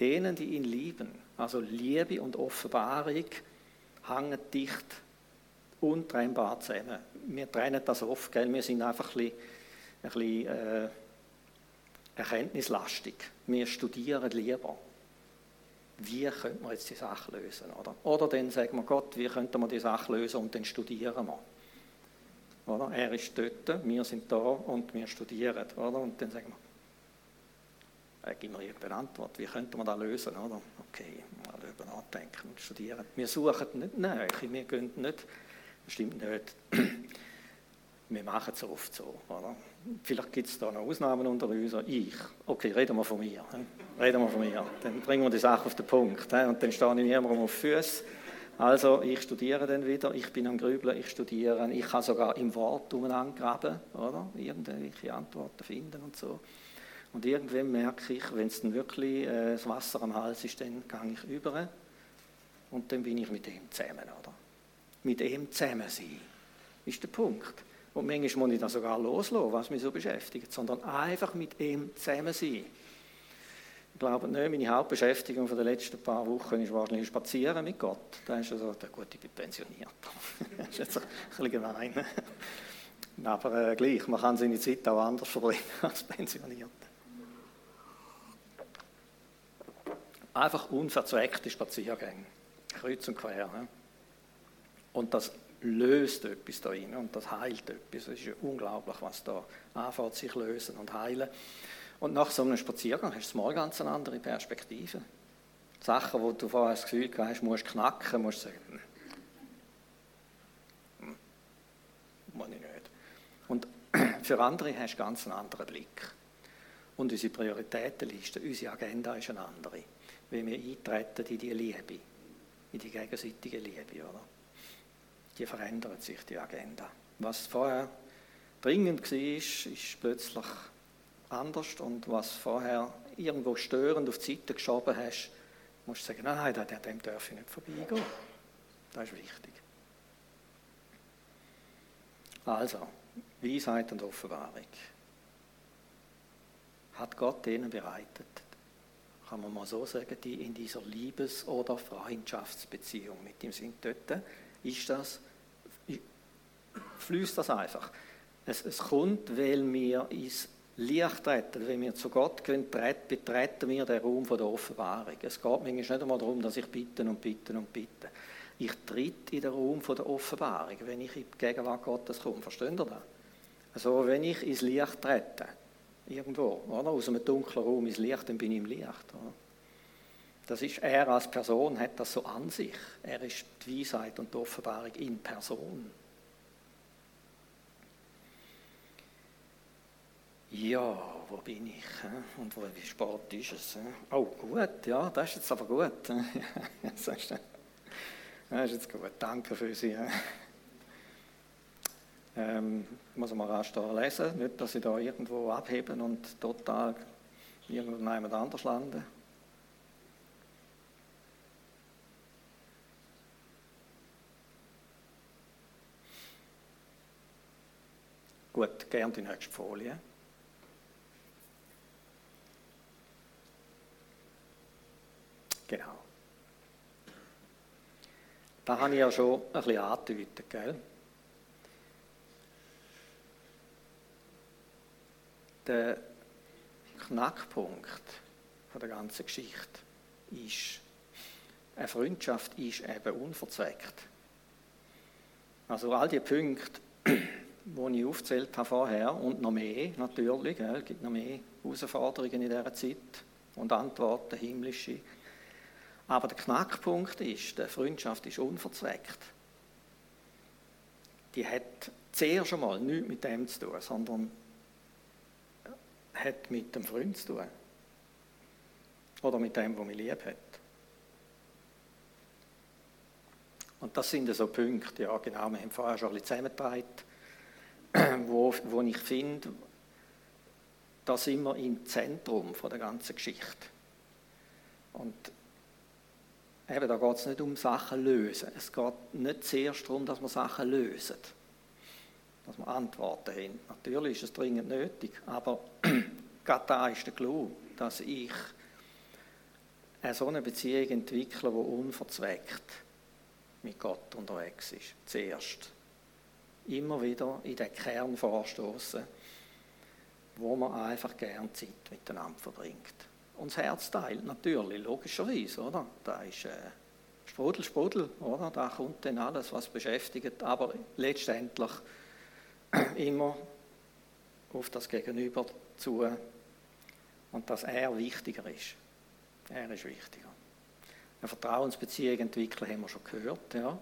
denen, die ihn lieben. Also Liebe und Offenbarung hängen dicht untrennbar zusammen. Wir trennen das oft, gell? wir sind einfach ein bisschen, ein bisschen äh, erkenntnislastig. Wir studieren lieber. Wie könnte man jetzt die Sache lösen? Oder, oder dann sagen wir Gott, wie könnte man die Sache lösen und dann studieren wir. Oder? Er ist dort, wir sind da und wir studieren. Oder? Und dann sagen wir, äh, gib mir irgendeine Antwort, wie könnte man das lösen? Oder? Okay, mal darüber nachdenken und studieren. Wir suchen nicht Nähe, wir gehen nicht, stimmt nicht, wir machen es oft so. Oder? Vielleicht gibt es da noch Ausnahmen unter uns, ich, okay, reden wir von mir, reden wir von mir, dann bringen wir die Sache auf den Punkt und dann stehe ich niemandem auf Füße. Also, ich studiere dann wieder, ich bin am Grübeln, ich studiere, ich kann sogar im Wort umeinander graben, oder? Irgendwelche Antworten finden und so. Und irgendwann merke ich, wenn es dann wirklich äh, das Wasser am Hals ist, dann gehe ich über und dann bin ich mit ihm zusammen, oder? Mit ihm zusammen sein, ist der Punkt. Und manchmal muss ich das sogar loslassen, was mich so beschäftigt, sondern einfach mit ihm zusammen sein. glaube nicht, meine Hauptbeschäftigung von den letzten paar Wochen ist wahrscheinlich Spazieren mit Gott. Da ist also, gut, ich bin pensioniert. das ist jetzt ein bisschen gemein. Aber äh, gleich, man kann seine Zeit auch anders verbringen als pensioniert. Einfach unverzweckte Spaziergänge, kreuz und quer. Ne? Und das löst etwas da rein und das heilt etwas. Es ist ja unglaublich, was da anfängt, sich lösen und heilen. Und nach so einem Spaziergang hast du mal ganz eine andere Perspektive. Sachen, wo du vorher das Gefühl hast, musst knacken, musst sagen, hm, hm muss ich nicht. Und für andere hast du ganz einen anderen Blick. Und unsere Prioritätenliste, unsere Agenda ist eine andere. Wie wir eintreten in die Liebe, in die gegenseitige Liebe, oder? Die verändert sich, die Agenda. Was vorher dringend war, ist plötzlich anders und was vorher irgendwo störend auf die Seite geschoben hast, musst du sagen, nein, nein, dem darf ich nicht vorbeigehen. Das ist wichtig. Also, Weisheit und Offenbarung. Hat Gott denen bereitet, kann man mal so sagen, die in dieser Liebes- oder Freundschaftsbeziehung mit ihm sind dort, ist das, fließt das einfach. Es, es kommt, weil wir ins Licht treten, wenn wir zu Gott gehen, betreten wir den Raum der Offenbarung. Es geht manchmal nicht einmal darum, dass ich bitte und bitte und bitte. Ich tritt in den Raum der Offenbarung, wenn ich in die Gegenwart Gottes komme. Versteht ihr das? Also wenn ich ins Licht trete, irgendwo, oder? aus einem dunklen Raum ins Licht, dann bin ich im Licht. Oder? Das ist, er als Person hat das so an sich. Er ist die Weisheit und die Offenbarung in Person. Ja, wo bin ich? Und wo, wie spät ist es? Oh, gut, ja, das ist jetzt aber gut. Das ist jetzt gut, danke für Sie. Ähm, muss mal rasch da lesen, nicht, dass Sie da irgendwo abheben und total irgendjemand anders landen. Gut, gerne die nächste Folie. Genau. Da habe ich ja schon ein bisschen angedeutet, gell? Der Knackpunkt der ganzen Geschichte ist, eine Freundschaft ist eben unverzweckt. Also all die Punkte, die ich aufgezählt habe vorher und noch mehr natürlich, es gibt noch mehr Herausforderungen in dieser Zeit und Antworten, himmlische, aber der Knackpunkt ist, die Freundschaft ist unverzweckt. Die hat zuerst einmal nichts mit dem zu tun, sondern hat mit dem Freund zu tun. Oder mit dem, der mich lieb hat. Und das sind so Punkte, ja genau, wir haben vorher schon ein bisschen zusammengetragen, wo, wo ich finde, da sind wir im Zentrum von der ganzen Geschichte. Und Eben, da geht es nicht um Sachen lösen. Es geht nicht zuerst darum, dass wir Sachen lösen. Dass wir Antworten haben. Natürlich ist es dringend nötig, aber gerade da ist der Clou, dass ich eine so eine Beziehung entwickle, die unverzweckt mit Gott unterwegs ist. Zuerst. Immer wieder in den Kern vorstoßen, wo man einfach gern Zeit miteinander verbringt uns Herz teilt, natürlich, logischerweise, oder? Da ist äh, Sprudel, Sprudel, oder? Da kommt dann alles, was beschäftigt, aber letztendlich immer auf das Gegenüber zu und dass er wichtiger ist. Er ist wichtiger. Eine Vertrauensbeziehung entwickeln haben wir schon gehört, ja.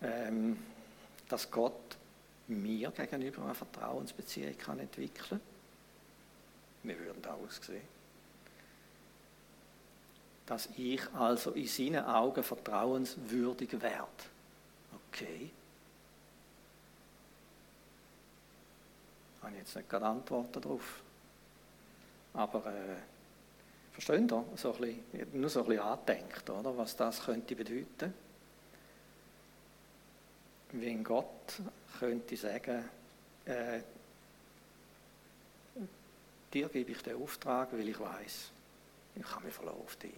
Ähm, dass Gott mir gegenüber eine Vertrauensbeziehung kann entwickeln Wir würden da aussehen. Dass ich also in seinen Augen vertrauenswürdig werde. Okay. Habe ich jetzt nicht gerade Antworten darauf. Aber äh, verstehen Sie? So ein bisschen, nur so ein bisschen andenkt, oder? was das könnte bedeuten. Wenn Gott könnte sagen, äh, Dir gebe ich den Auftrag, weil ich weiß, ich kann mich verlassen auf dich.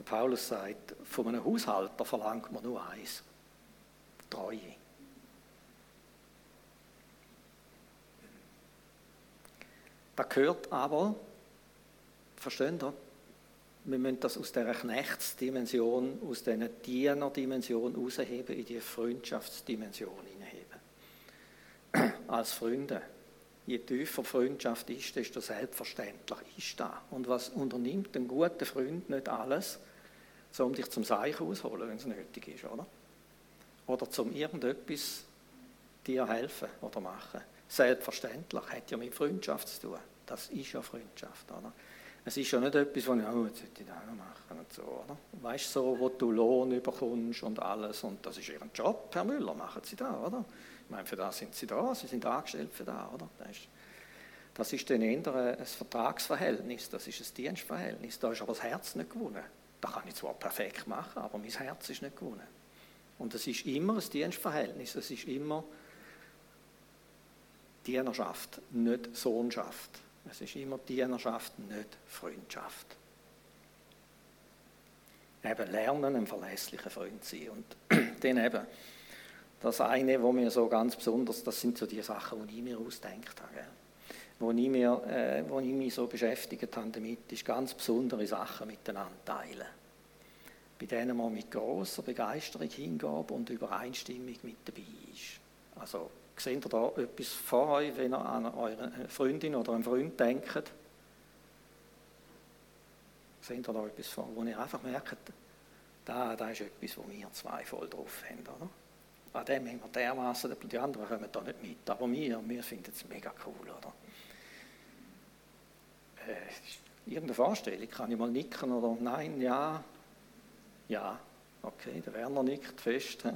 Der Paulus sagt, von einem Haushalter verlangt man nur eins: Treue. Da gehört aber, versteht ihr, wir müssen das aus dieser Knechtsdimension, aus dieser Dienerdimension rausheben, in die Freundschaftsdimension hineinheben. Als Freunde. Je tiefer Freundschaft ist, desto selbstverständlich ist das. Und was unternimmt ein guter Freund nicht alles, so um dich zum Seich ausholen, wenn es nötig ist, oder? Oder zum irgendetwas dir helfen oder machen. Selbstverständlich, hat ja mit Freundschaft zu tun. Das ist ja Freundschaft, oder? Es ist ja nicht etwas, wo ich, oh, jetzt sollte ich das auch machen und so, oder? Weißt du, so, wo du Lohn bekommst und alles, und das ist Ihr Job, Herr Müller, machen Sie da, oder? Ich meine, für das sind Sie da, Sie sind angestellt für das, oder? Das ist, das ist dann eher ein Vertragsverhältnis, das ist ein Dienstverhältnis, da ist aber das Herz nicht gewonnen. Das kann ich zwar perfekt machen, aber mein Herz ist nicht gewonnen. Und es ist immer ein Dienstverhältnis, es ist immer Dienerschaft, nicht Sohnschaft. Es ist immer Dienerschaft, nicht Freundschaft. Eben lernen, ein verlässlicher Freund sein. Und dann eben, das eine, wo mir so ganz besonders, das sind so die Sachen, die ich mir ausdenkt habe. Wo, ich mir, äh, wo ich mich so beschäftigt habe damit, ist ganz besondere Sachen miteinander teilen. Bei denen man mit großer Begeisterung hingeht und Übereinstimmung mit dabei ist. Also Seht ihr da etwas vor euch, wenn ihr an eure Freundin oder einen Freund denkt? Seht ihr da etwas vor, wo ihr einfach merkt, da, da ist etwas, wo wir zwei voll drauf haben, oder? An dem haben wir dermaßen, die anderen kommen da nicht mit, aber wir, wir finden es mega cool, oder? Äh, irgendeine Vorstellung, kann ich mal nicken oder nein, ja, ja, okay, der Werner nickt fest.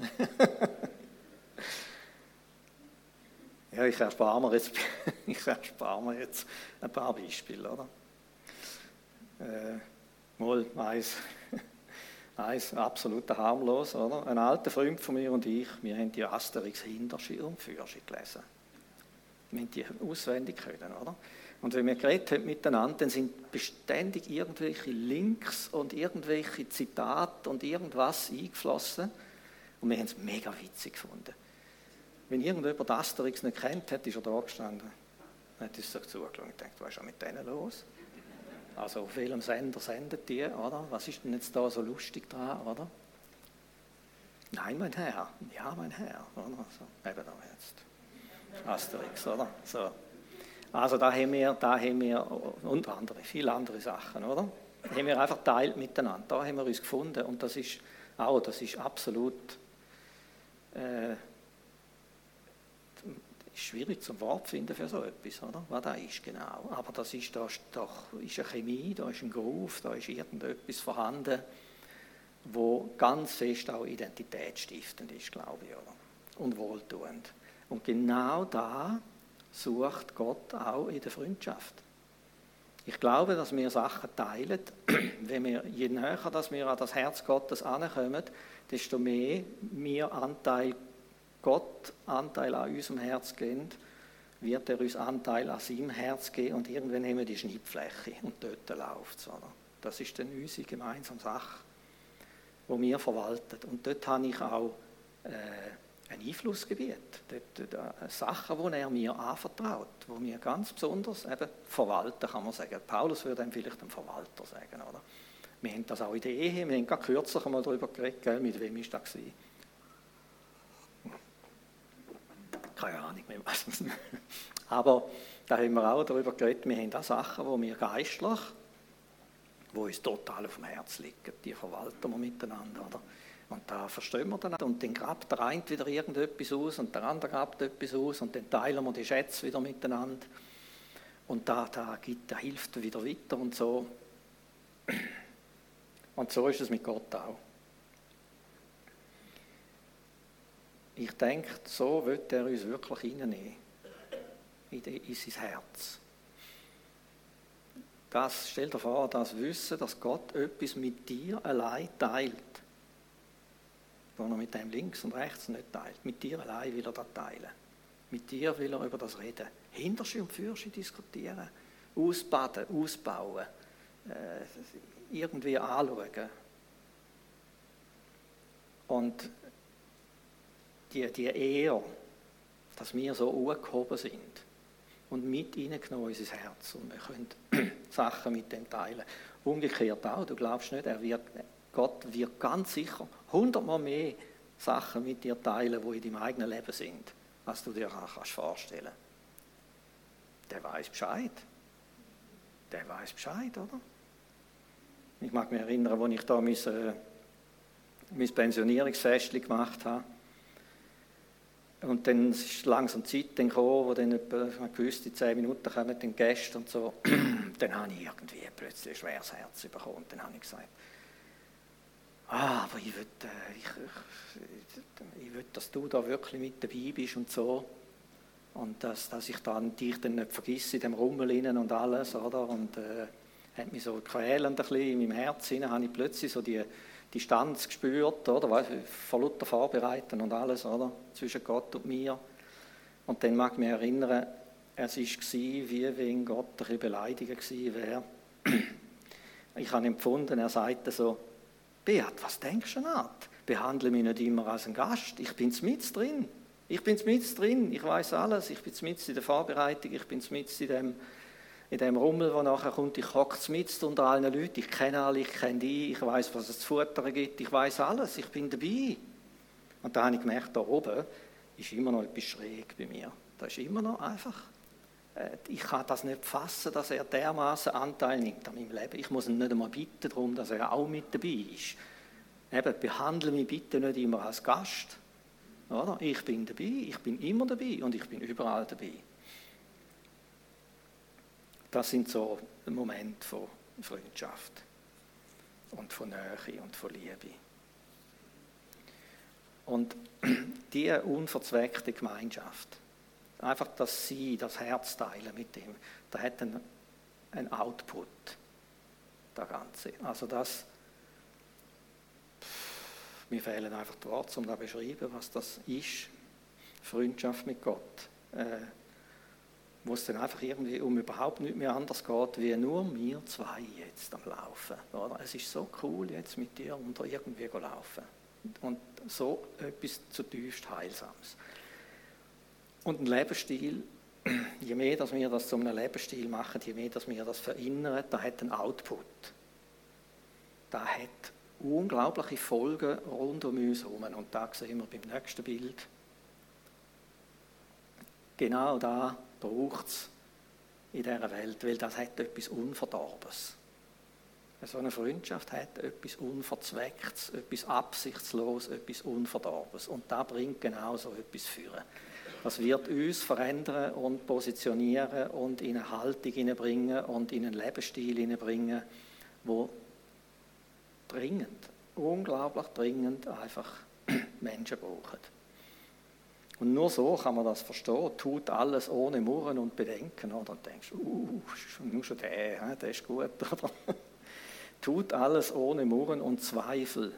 Ja, ich erspare mir jetzt, ich erspare mir jetzt ein paar Beispiele. Oder? Äh, mal eins, eins absolut harmlos. Oder? Ein alter Freund von mir und ich, wir haben die Asterix Hinterschirmführung gelesen. Wir haben die auswendig können. Oder? Und wenn wir geredet haben miteinander, dann sind beständig irgendwelche Links und irgendwelche Zitate und irgendwas eingeflossen. Und wir haben es mega witzig gefunden. Wenn irgendjemand Asterix nicht kennt, hat, ist er da gestanden. Dann hat er sich zugeschaut und gedacht, was ist mit denen los? Also auf welchem Sender sendet die, oder? Was ist denn jetzt da so lustig dran, oder? Nein, mein Herr. Ja, mein Herr. Oder? So, eben da jetzt. Asterix, oder? So. Also da haben wir, da haben wir, und andere, viele andere Sachen, oder? Da haben wir einfach teilt miteinander. Da haben wir uns gefunden und das ist auch, das ist absolut äh, schwierig zum Wort finden für so etwas, oder? Was da ist genau. Aber das ist, da doch, ist eine Chemie, da ist ein Groove, da ist irgendetwas vorhanden, wo ganz fest auch identitätsstiftend ist, glaube ich, oder? Und wohltuend. Und genau da sucht Gott auch in der Freundschaft. Ich glaube, dass wir Sachen teilen, wenn wir, je näher dass wir an das Herz Gottes ankommen, desto mehr wir Anteil Gott Anteil an unserem Herz geben, wird er uns Anteil an seinem Herz geben und irgendwann haben wir die Schnittfläche und dort läuft es. Das ist dann unsere gemeinsame Sache, die wir verwalten. Und dort habe ich auch äh, ein Einflussgebiet. Dort, äh, Sachen, die er mir anvertraut, die mir ganz besonders eben verwalten, kann man sagen. Paulus würde dann vielleicht ein Verwalter sagen. Oder? Wir haben das auch in der Ehe, wir haben gerade kürzlich einmal darüber geredet, mit wem ist das gewesen? keine Ahnung mehr was. Aber da haben wir auch darüber geredet, wir haben da Sachen, wo wir geistlich, wo uns total auf dem Herz liegen, die verwalten wir miteinander. Oder? Und da verstehen wir dann und dann grabt der eine wieder irgendetwas aus und der andere grabt etwas aus und dann teilen wir die Schätze wieder miteinander. Und da, da, gibt, da hilft wieder weiter und so. Und so ist es mit Gott auch. Ich denke, so wird er uns wirklich hineinnehmen. In, in sein Herz. Das, stell dir vor, das Wissen, dass Gott etwas mit dir allein teilt. Was er mit dem links und rechts nicht teilt. Mit dir allein will er das teilen. Mit dir will er über das reden. Hinterschi und Fürschi diskutieren, ausbaden, ausbauen, äh, irgendwie anschauen. Und die, die Ehe, dass wir so angehoben sind und mit reingenommen in unser Herz und wir können Sachen mit dem teilen. Umgekehrt auch, du glaubst nicht, er wird, Gott wird ganz sicher hundertmal mehr Sachen mit dir teilen, die in deinem eigenen Leben sind, als du dir kannst vorstellen Der weiß Bescheid. Der weiß Bescheid, oder? Ich mag mich erinnern, als ich da mein, äh, mein Pensionierungsfest gemacht habe. Und dann ist langsam Zeit gekommen, wo dann etwa, gewusst, in zehn Minuten kommen dann Gäste und so. dann habe ich irgendwie plötzlich ein schweres Herz bekommen. Und dann habe ich gesagt, ah, aber ich will, äh, ich, ich, ich will, dass du da wirklich mit dabei bist und so. Und dass, dass ich dann, dich dann nicht vergesse in dem Rummel und alles, oder? Und äh, hat mich so quälend ein bisschen in meinem Herzen, habe ich plötzlich so die Distanz gespürt, oder? Weißt, von lauter Vorbereiten und alles, oder? Zwischen Gott und mir. Und dann mag ich mich erinnern, es war wie wenn Gott ein bisschen beleidigt wäre. Ich habe empfunden, er sagte so, Beat, was denkst du an? Behandle mich nicht immer als ein Gast. Ich bin mit drin. Ich bin mit drin. Ich weiß alles. Ich bin mit in der Vorbereitung. Ich bin mit in dem, in dem Rummel, der nachher kommt. Ich hocke mit unter allen Leuten. Ich kenne alle. Ich kenne die. Ich weiß, was es zu futtern gibt. Ich weiß alles. Ich bin dabei. Und da habe ich gemerkt, da oben ist immer noch etwas schräg bei mir. Da ist immer noch einfach ich kann das nicht fassen, dass er dermaßen Anteil nimmt an meinem Leben. Ich muss ihn nicht einmal bitten darum, dass er auch mit dabei ist. Eben, behandle mich bitte nicht immer als Gast. Oder? Ich bin dabei, ich bin immer dabei und ich bin überall dabei. Das sind so Momente von Freundschaft und von Nähe und von Liebe. Und diese unverzweckte Gemeinschaft, einfach das Sie, das Herz teilen mit ihm, da hat einen, einen Output, der Ganze. Also das, mir fehlen einfach die Worte, um zu beschreiben, was das ist, Freundschaft mit Gott. Äh, wo es dann einfach irgendwie um überhaupt nicht mehr anders geht, wie nur wir zwei jetzt am Laufen. Oder? Es ist so cool, jetzt mit dir unter irgendwie laufen. Und so etwas zutiefst Heilsames. Und ein Lebensstil, je mehr dass wir das zu einem Lebensstil machen, je mehr dass wir das verinnern, da hat ein Output. Da hat unglaubliche Folgen rund um uns herum. Und da sehen wir beim nächsten Bild. Genau da braucht es in dieser Welt, weil das hat etwas Unverdorbes. So eine Freundschaft hat etwas Unverzwecktes, etwas Absichtsloses, etwas Unverdorbes. Und da bringt genau so etwas führen. Das wird uns verändern und positionieren und in eine Haltung hineinbringen und in einen Lebensstil hineinbringen, wo dringend, unglaublich dringend einfach Menschen brauchen. Und nur so kann man das verstehen. Tut alles ohne Murren und Bedenken. Oder? Und denkst, uh, nur schon der, der ist gut. Oder? Tut alles ohne Murren und Zweifel.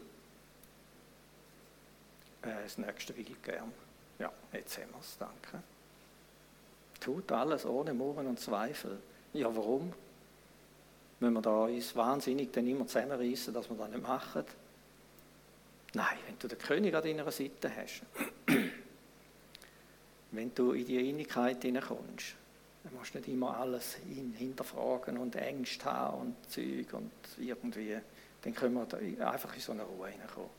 Äh, das nächste will ich gern. Ja, jetzt haben wir es, danke. Tut alles ohne Murren und Zweifel. Ja, warum? Müssen wir da uns wahnsinnig dann immer zusammenreißen, dass wir das nicht machen? Nein, wenn du den König an deiner Seite hast, wenn du in die Innigkeit hineinkommst, dann musst du nicht immer alles hinterfragen und Ängste haben und Zeug und irgendwie, dann können wir einfach in so eine Ruhe hineinkommen.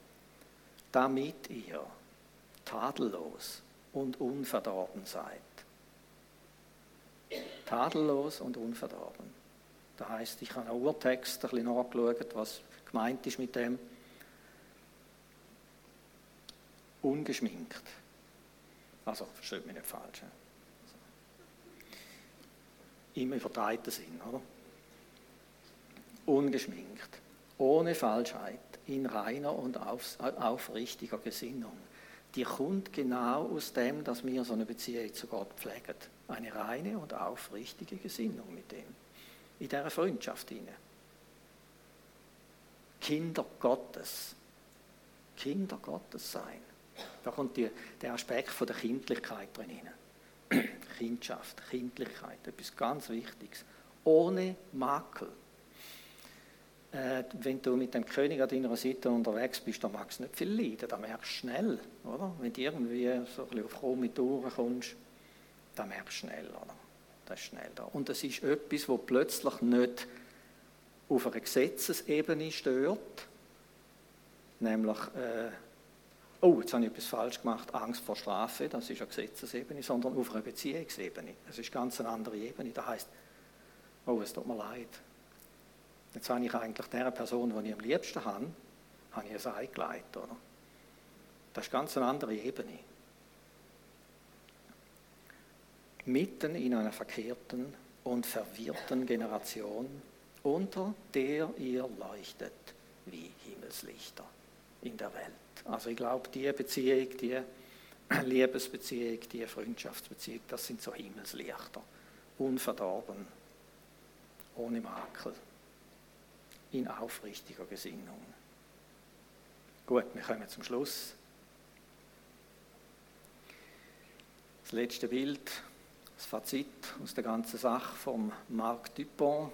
Damit ihr tadellos und unverdorben seid. Tadellos und unverdorben. Das heißt, ich habe einen Urtext ein bisschen nachgeschaut, was gemeint ist mit dem. Ungeschminkt. Also, versteht mich nicht falsch. Im übertreibten Sinn, oder? Ungeschminkt, ohne Falschheit, in reiner und aufrichtiger Gesinnung die kommt genau aus dem, dass wir so eine Beziehung zu Gott pflegen. Eine reine und aufrichtige Gesinnung mit dem. In dieser Freundschaft hinein. Kinder Gottes. Kinder Gottes sein. Da kommt die, der Aspekt von der Kindlichkeit drin hinein. Kindschaft, Kindlichkeit, etwas ganz Wichtiges. Ohne Makel. Äh, wenn du mit dem König an deiner Seite unterwegs bist, dann magst du nicht viel leiden, dann merkst du schnell, oder? Wenn du irgendwie so ein bisschen auf krumme Touren kommst, dann merkst du schnell, oder? Das ist schnell da. Und das ist etwas, wo plötzlich nicht auf einer Gesetzesebene stört, nämlich, äh, oh, jetzt habe ich etwas falsch gemacht, Angst vor Strafe, das ist eine Gesetzesebene, sondern auf einer Beziehungsebene. Das ist ganz eine andere Ebene. Das heißt, oh, es tut mir leid. Jetzt habe ich eigentlich der Person, die ich am liebsten habe, habe ich ein Ei oder? Das ist ganz eine andere Ebene. Mitten in einer verkehrten und verwirrten Generation, unter der ihr leuchtet wie Himmelslichter in der Welt. Also ich glaube, die Beziehung, die Liebesbeziehung, die Freundschaftsbeziehung, das sind so Himmelslichter. Unverdorben, ohne Makel, in aufrichtiger Gesinnung. Gut, wir kommen zum Schluss. Das letzte Bild, das Fazit aus der ganzen Sache vom Marc Dupont.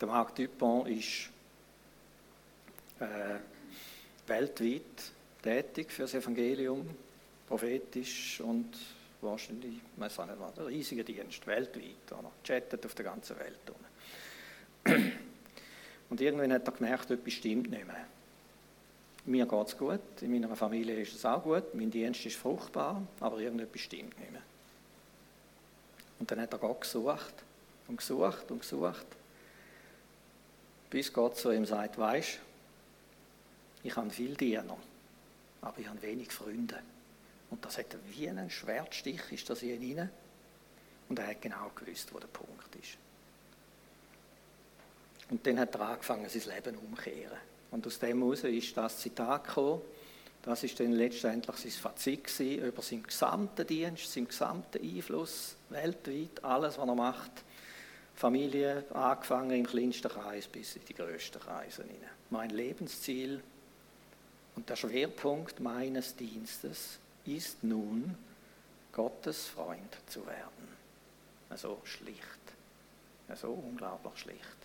Der Marc Dupont ist äh, weltweit tätig für das Evangelium, prophetisch und wahrscheinlich, ich weiß nicht was, ein riesiger Dienst, weltweit, oder? chattet auf der ganzen Welt. Und irgendwann hat er gemerkt, etwas stimmt nicht mehr. Mir geht es gut, in meiner Familie ist es auch gut, mein Dienst ist fruchtbar, aber irgendetwas stimmt nicht mehr. Und dann hat er Gott gesucht und gesucht und gesucht, bis Gott zu ihm sagt, weisst ich habe viele Diener, aber ich habe wenig Freunde. Und das hat wie ein Schwertstich, ist das in ihn Und er hat genau gewusst, wo der Punkt ist. Und dann hat er angefangen, sein Leben umzukehren. Und aus dem heraus ist das Zitat gekommen. Das ist dann letztendlich sein Fazit gewesen, über seinen gesamten Dienst, seinen gesamten Einfluss weltweit, alles, was er macht. Familie, angefangen im kleinsten Kreis bis in die größten Kreise hinein. Mein Lebensziel und der Schwerpunkt meines Dienstes ist nun, Gottes Freund zu werden. Also schlicht. Also unglaublich schlicht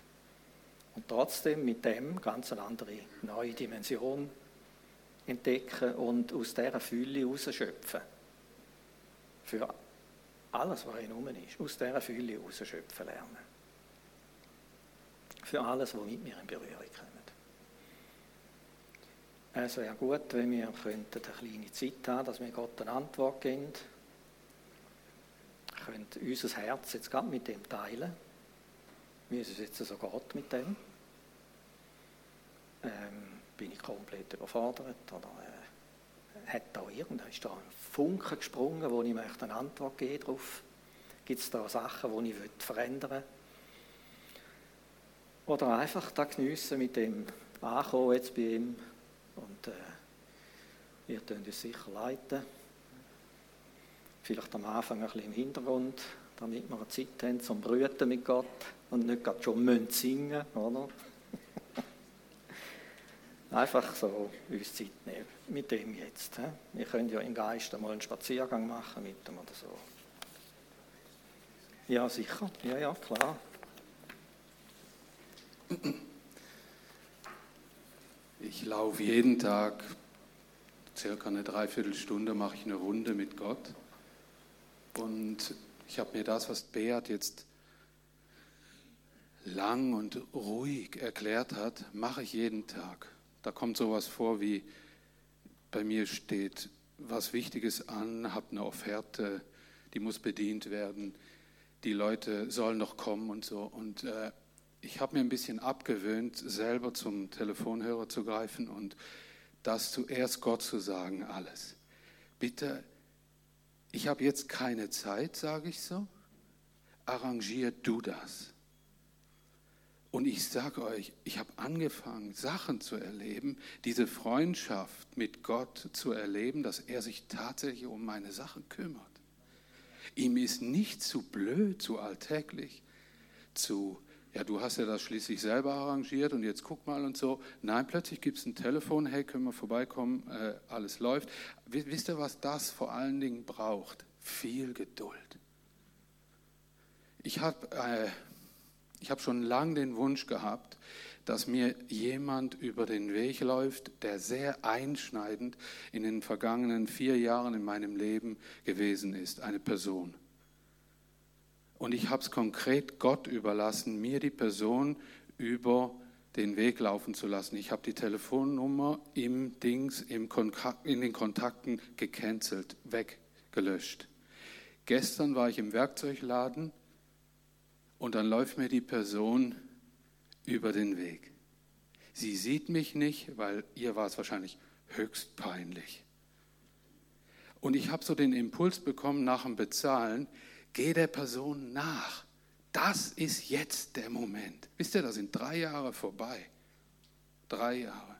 und trotzdem mit dem ganz eine andere neue Dimension entdecken und aus dieser Fülle rausschöpfen. Für alles, was in ist, aus dieser Fülle rausschöpfen lernen. Für alles, was mit mir in Berührung kommt. Es wäre gut, wenn wir könnten eine kleine Zeit haben, dass wir Gott eine Antwort geben. Wir können unser Herz jetzt gerade mit dem teilen, wie es jetzt so geht mit dem ähm, bin ich komplett überfordert oder äh, hat da irgendein ist da ein Funken gesprungen, wo ich möchte eine Antwort geben darauf? Gibt es da Sachen, die ich verändern will? Oder einfach da geniessen mit dem Ankommen jetzt bei ihm und äh, ihr könnt uns sicher leiten. Vielleicht am Anfang ein bisschen im Hintergrund, damit wir eine Zeit haben zum Brüten mit Gott und nicht gerade schon singen oder? Einfach so uns Zeit nehmen mit dem jetzt. He? Wir können ja im Geist einmal einen Spaziergang machen mit dem oder so. Ja, sicher. Ja, ja, klar. Ich laufe jeden Tag, circa eine Dreiviertelstunde, mache ich eine Runde mit Gott. Und ich habe mir das, was Beat jetzt lang und ruhig erklärt hat, mache ich jeden Tag. Da kommt sowas vor wie, bei mir steht was Wichtiges an, habe eine Offerte, die muss bedient werden, die Leute sollen noch kommen und so. Und äh, ich habe mir ein bisschen abgewöhnt, selber zum Telefonhörer zu greifen und das zuerst Gott zu sagen, alles. Bitte, ich habe jetzt keine Zeit, sage ich so, arrangier du das. Und ich sage euch, ich habe angefangen, Sachen zu erleben, diese Freundschaft mit Gott zu erleben, dass er sich tatsächlich um meine Sachen kümmert. Ihm ist nicht zu blöd, zu alltäglich, zu ja, du hast ja das schließlich selber arrangiert und jetzt guck mal und so. Nein, plötzlich gibt es ein Telefon, hey, können wir vorbeikommen, äh, alles läuft. Wisst ihr, was das vor allen Dingen braucht? Viel Geduld. Ich habe äh, hab schon lange den Wunsch gehabt, dass mir jemand über den Weg läuft, der sehr einschneidend in den vergangenen vier Jahren in meinem Leben gewesen ist, eine Person. Und ich habe es konkret Gott überlassen, mir die Person über den Weg laufen zu lassen. Ich habe die Telefonnummer im Dings, im in den Kontakten gecancelt, weggelöscht. Gestern war ich im Werkzeugladen und dann läuft mir die Person über den Weg. Sie sieht mich nicht, weil ihr war es wahrscheinlich höchst peinlich. Und ich habe so den Impuls bekommen nach dem Bezahlen, Geh der Person nach. Das ist jetzt der Moment. Wisst ihr, da sind drei Jahre vorbei. Drei Jahre.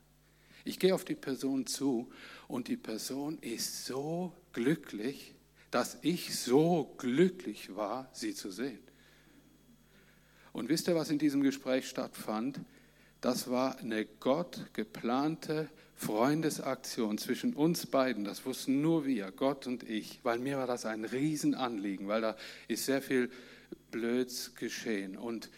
Ich gehe auf die Person zu und die Person ist so glücklich, dass ich so glücklich war, sie zu sehen. Und wisst ihr, was in diesem Gespräch stattfand? Das war eine Gott geplante Freundesaktion zwischen uns beiden, das wussten nur wir, Gott und ich, weil mir war das ein Riesenanliegen, weil da ist sehr viel Blöds geschehen. Und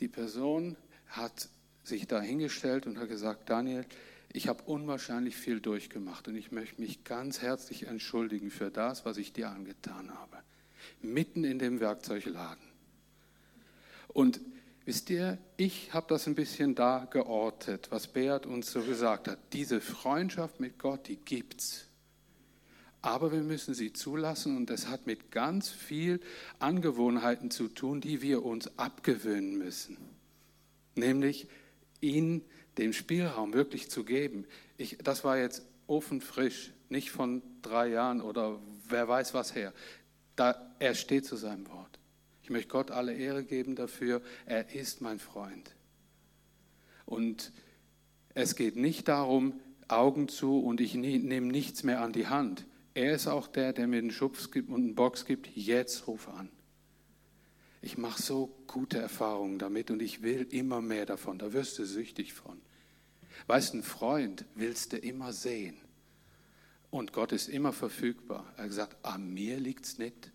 die Person hat sich da hingestellt und hat gesagt, Daniel, ich habe unwahrscheinlich viel durchgemacht und ich möchte mich ganz herzlich entschuldigen für das, was ich dir angetan habe. Mitten in dem Werkzeugladen. Und Wisst ihr, ich habe das ein bisschen da geortet, was Beat uns so gesagt hat. Diese Freundschaft mit Gott, die gibt's. Aber wir müssen sie zulassen und es hat mit ganz viel Angewohnheiten zu tun, die wir uns abgewöhnen müssen. Nämlich ihn den Spielraum wirklich zu geben. Ich, das war jetzt ofenfrisch, nicht von drei Jahren oder wer weiß was her. Da, er steht zu seinem Wort. Ich möchte Gott alle Ehre geben dafür. Er ist mein Freund. Und es geht nicht darum, Augen zu und ich nehme nichts mehr an die Hand. Er ist auch der, der mir einen Schubs gibt und einen Box gibt. Jetzt ruf an. Ich mache so gute Erfahrungen damit und ich will immer mehr davon. Da wirst du süchtig von. Weißt, du, ein Freund willst du immer sehen. Und Gott ist immer verfügbar. Er hat gesagt, an mir liegt es nicht,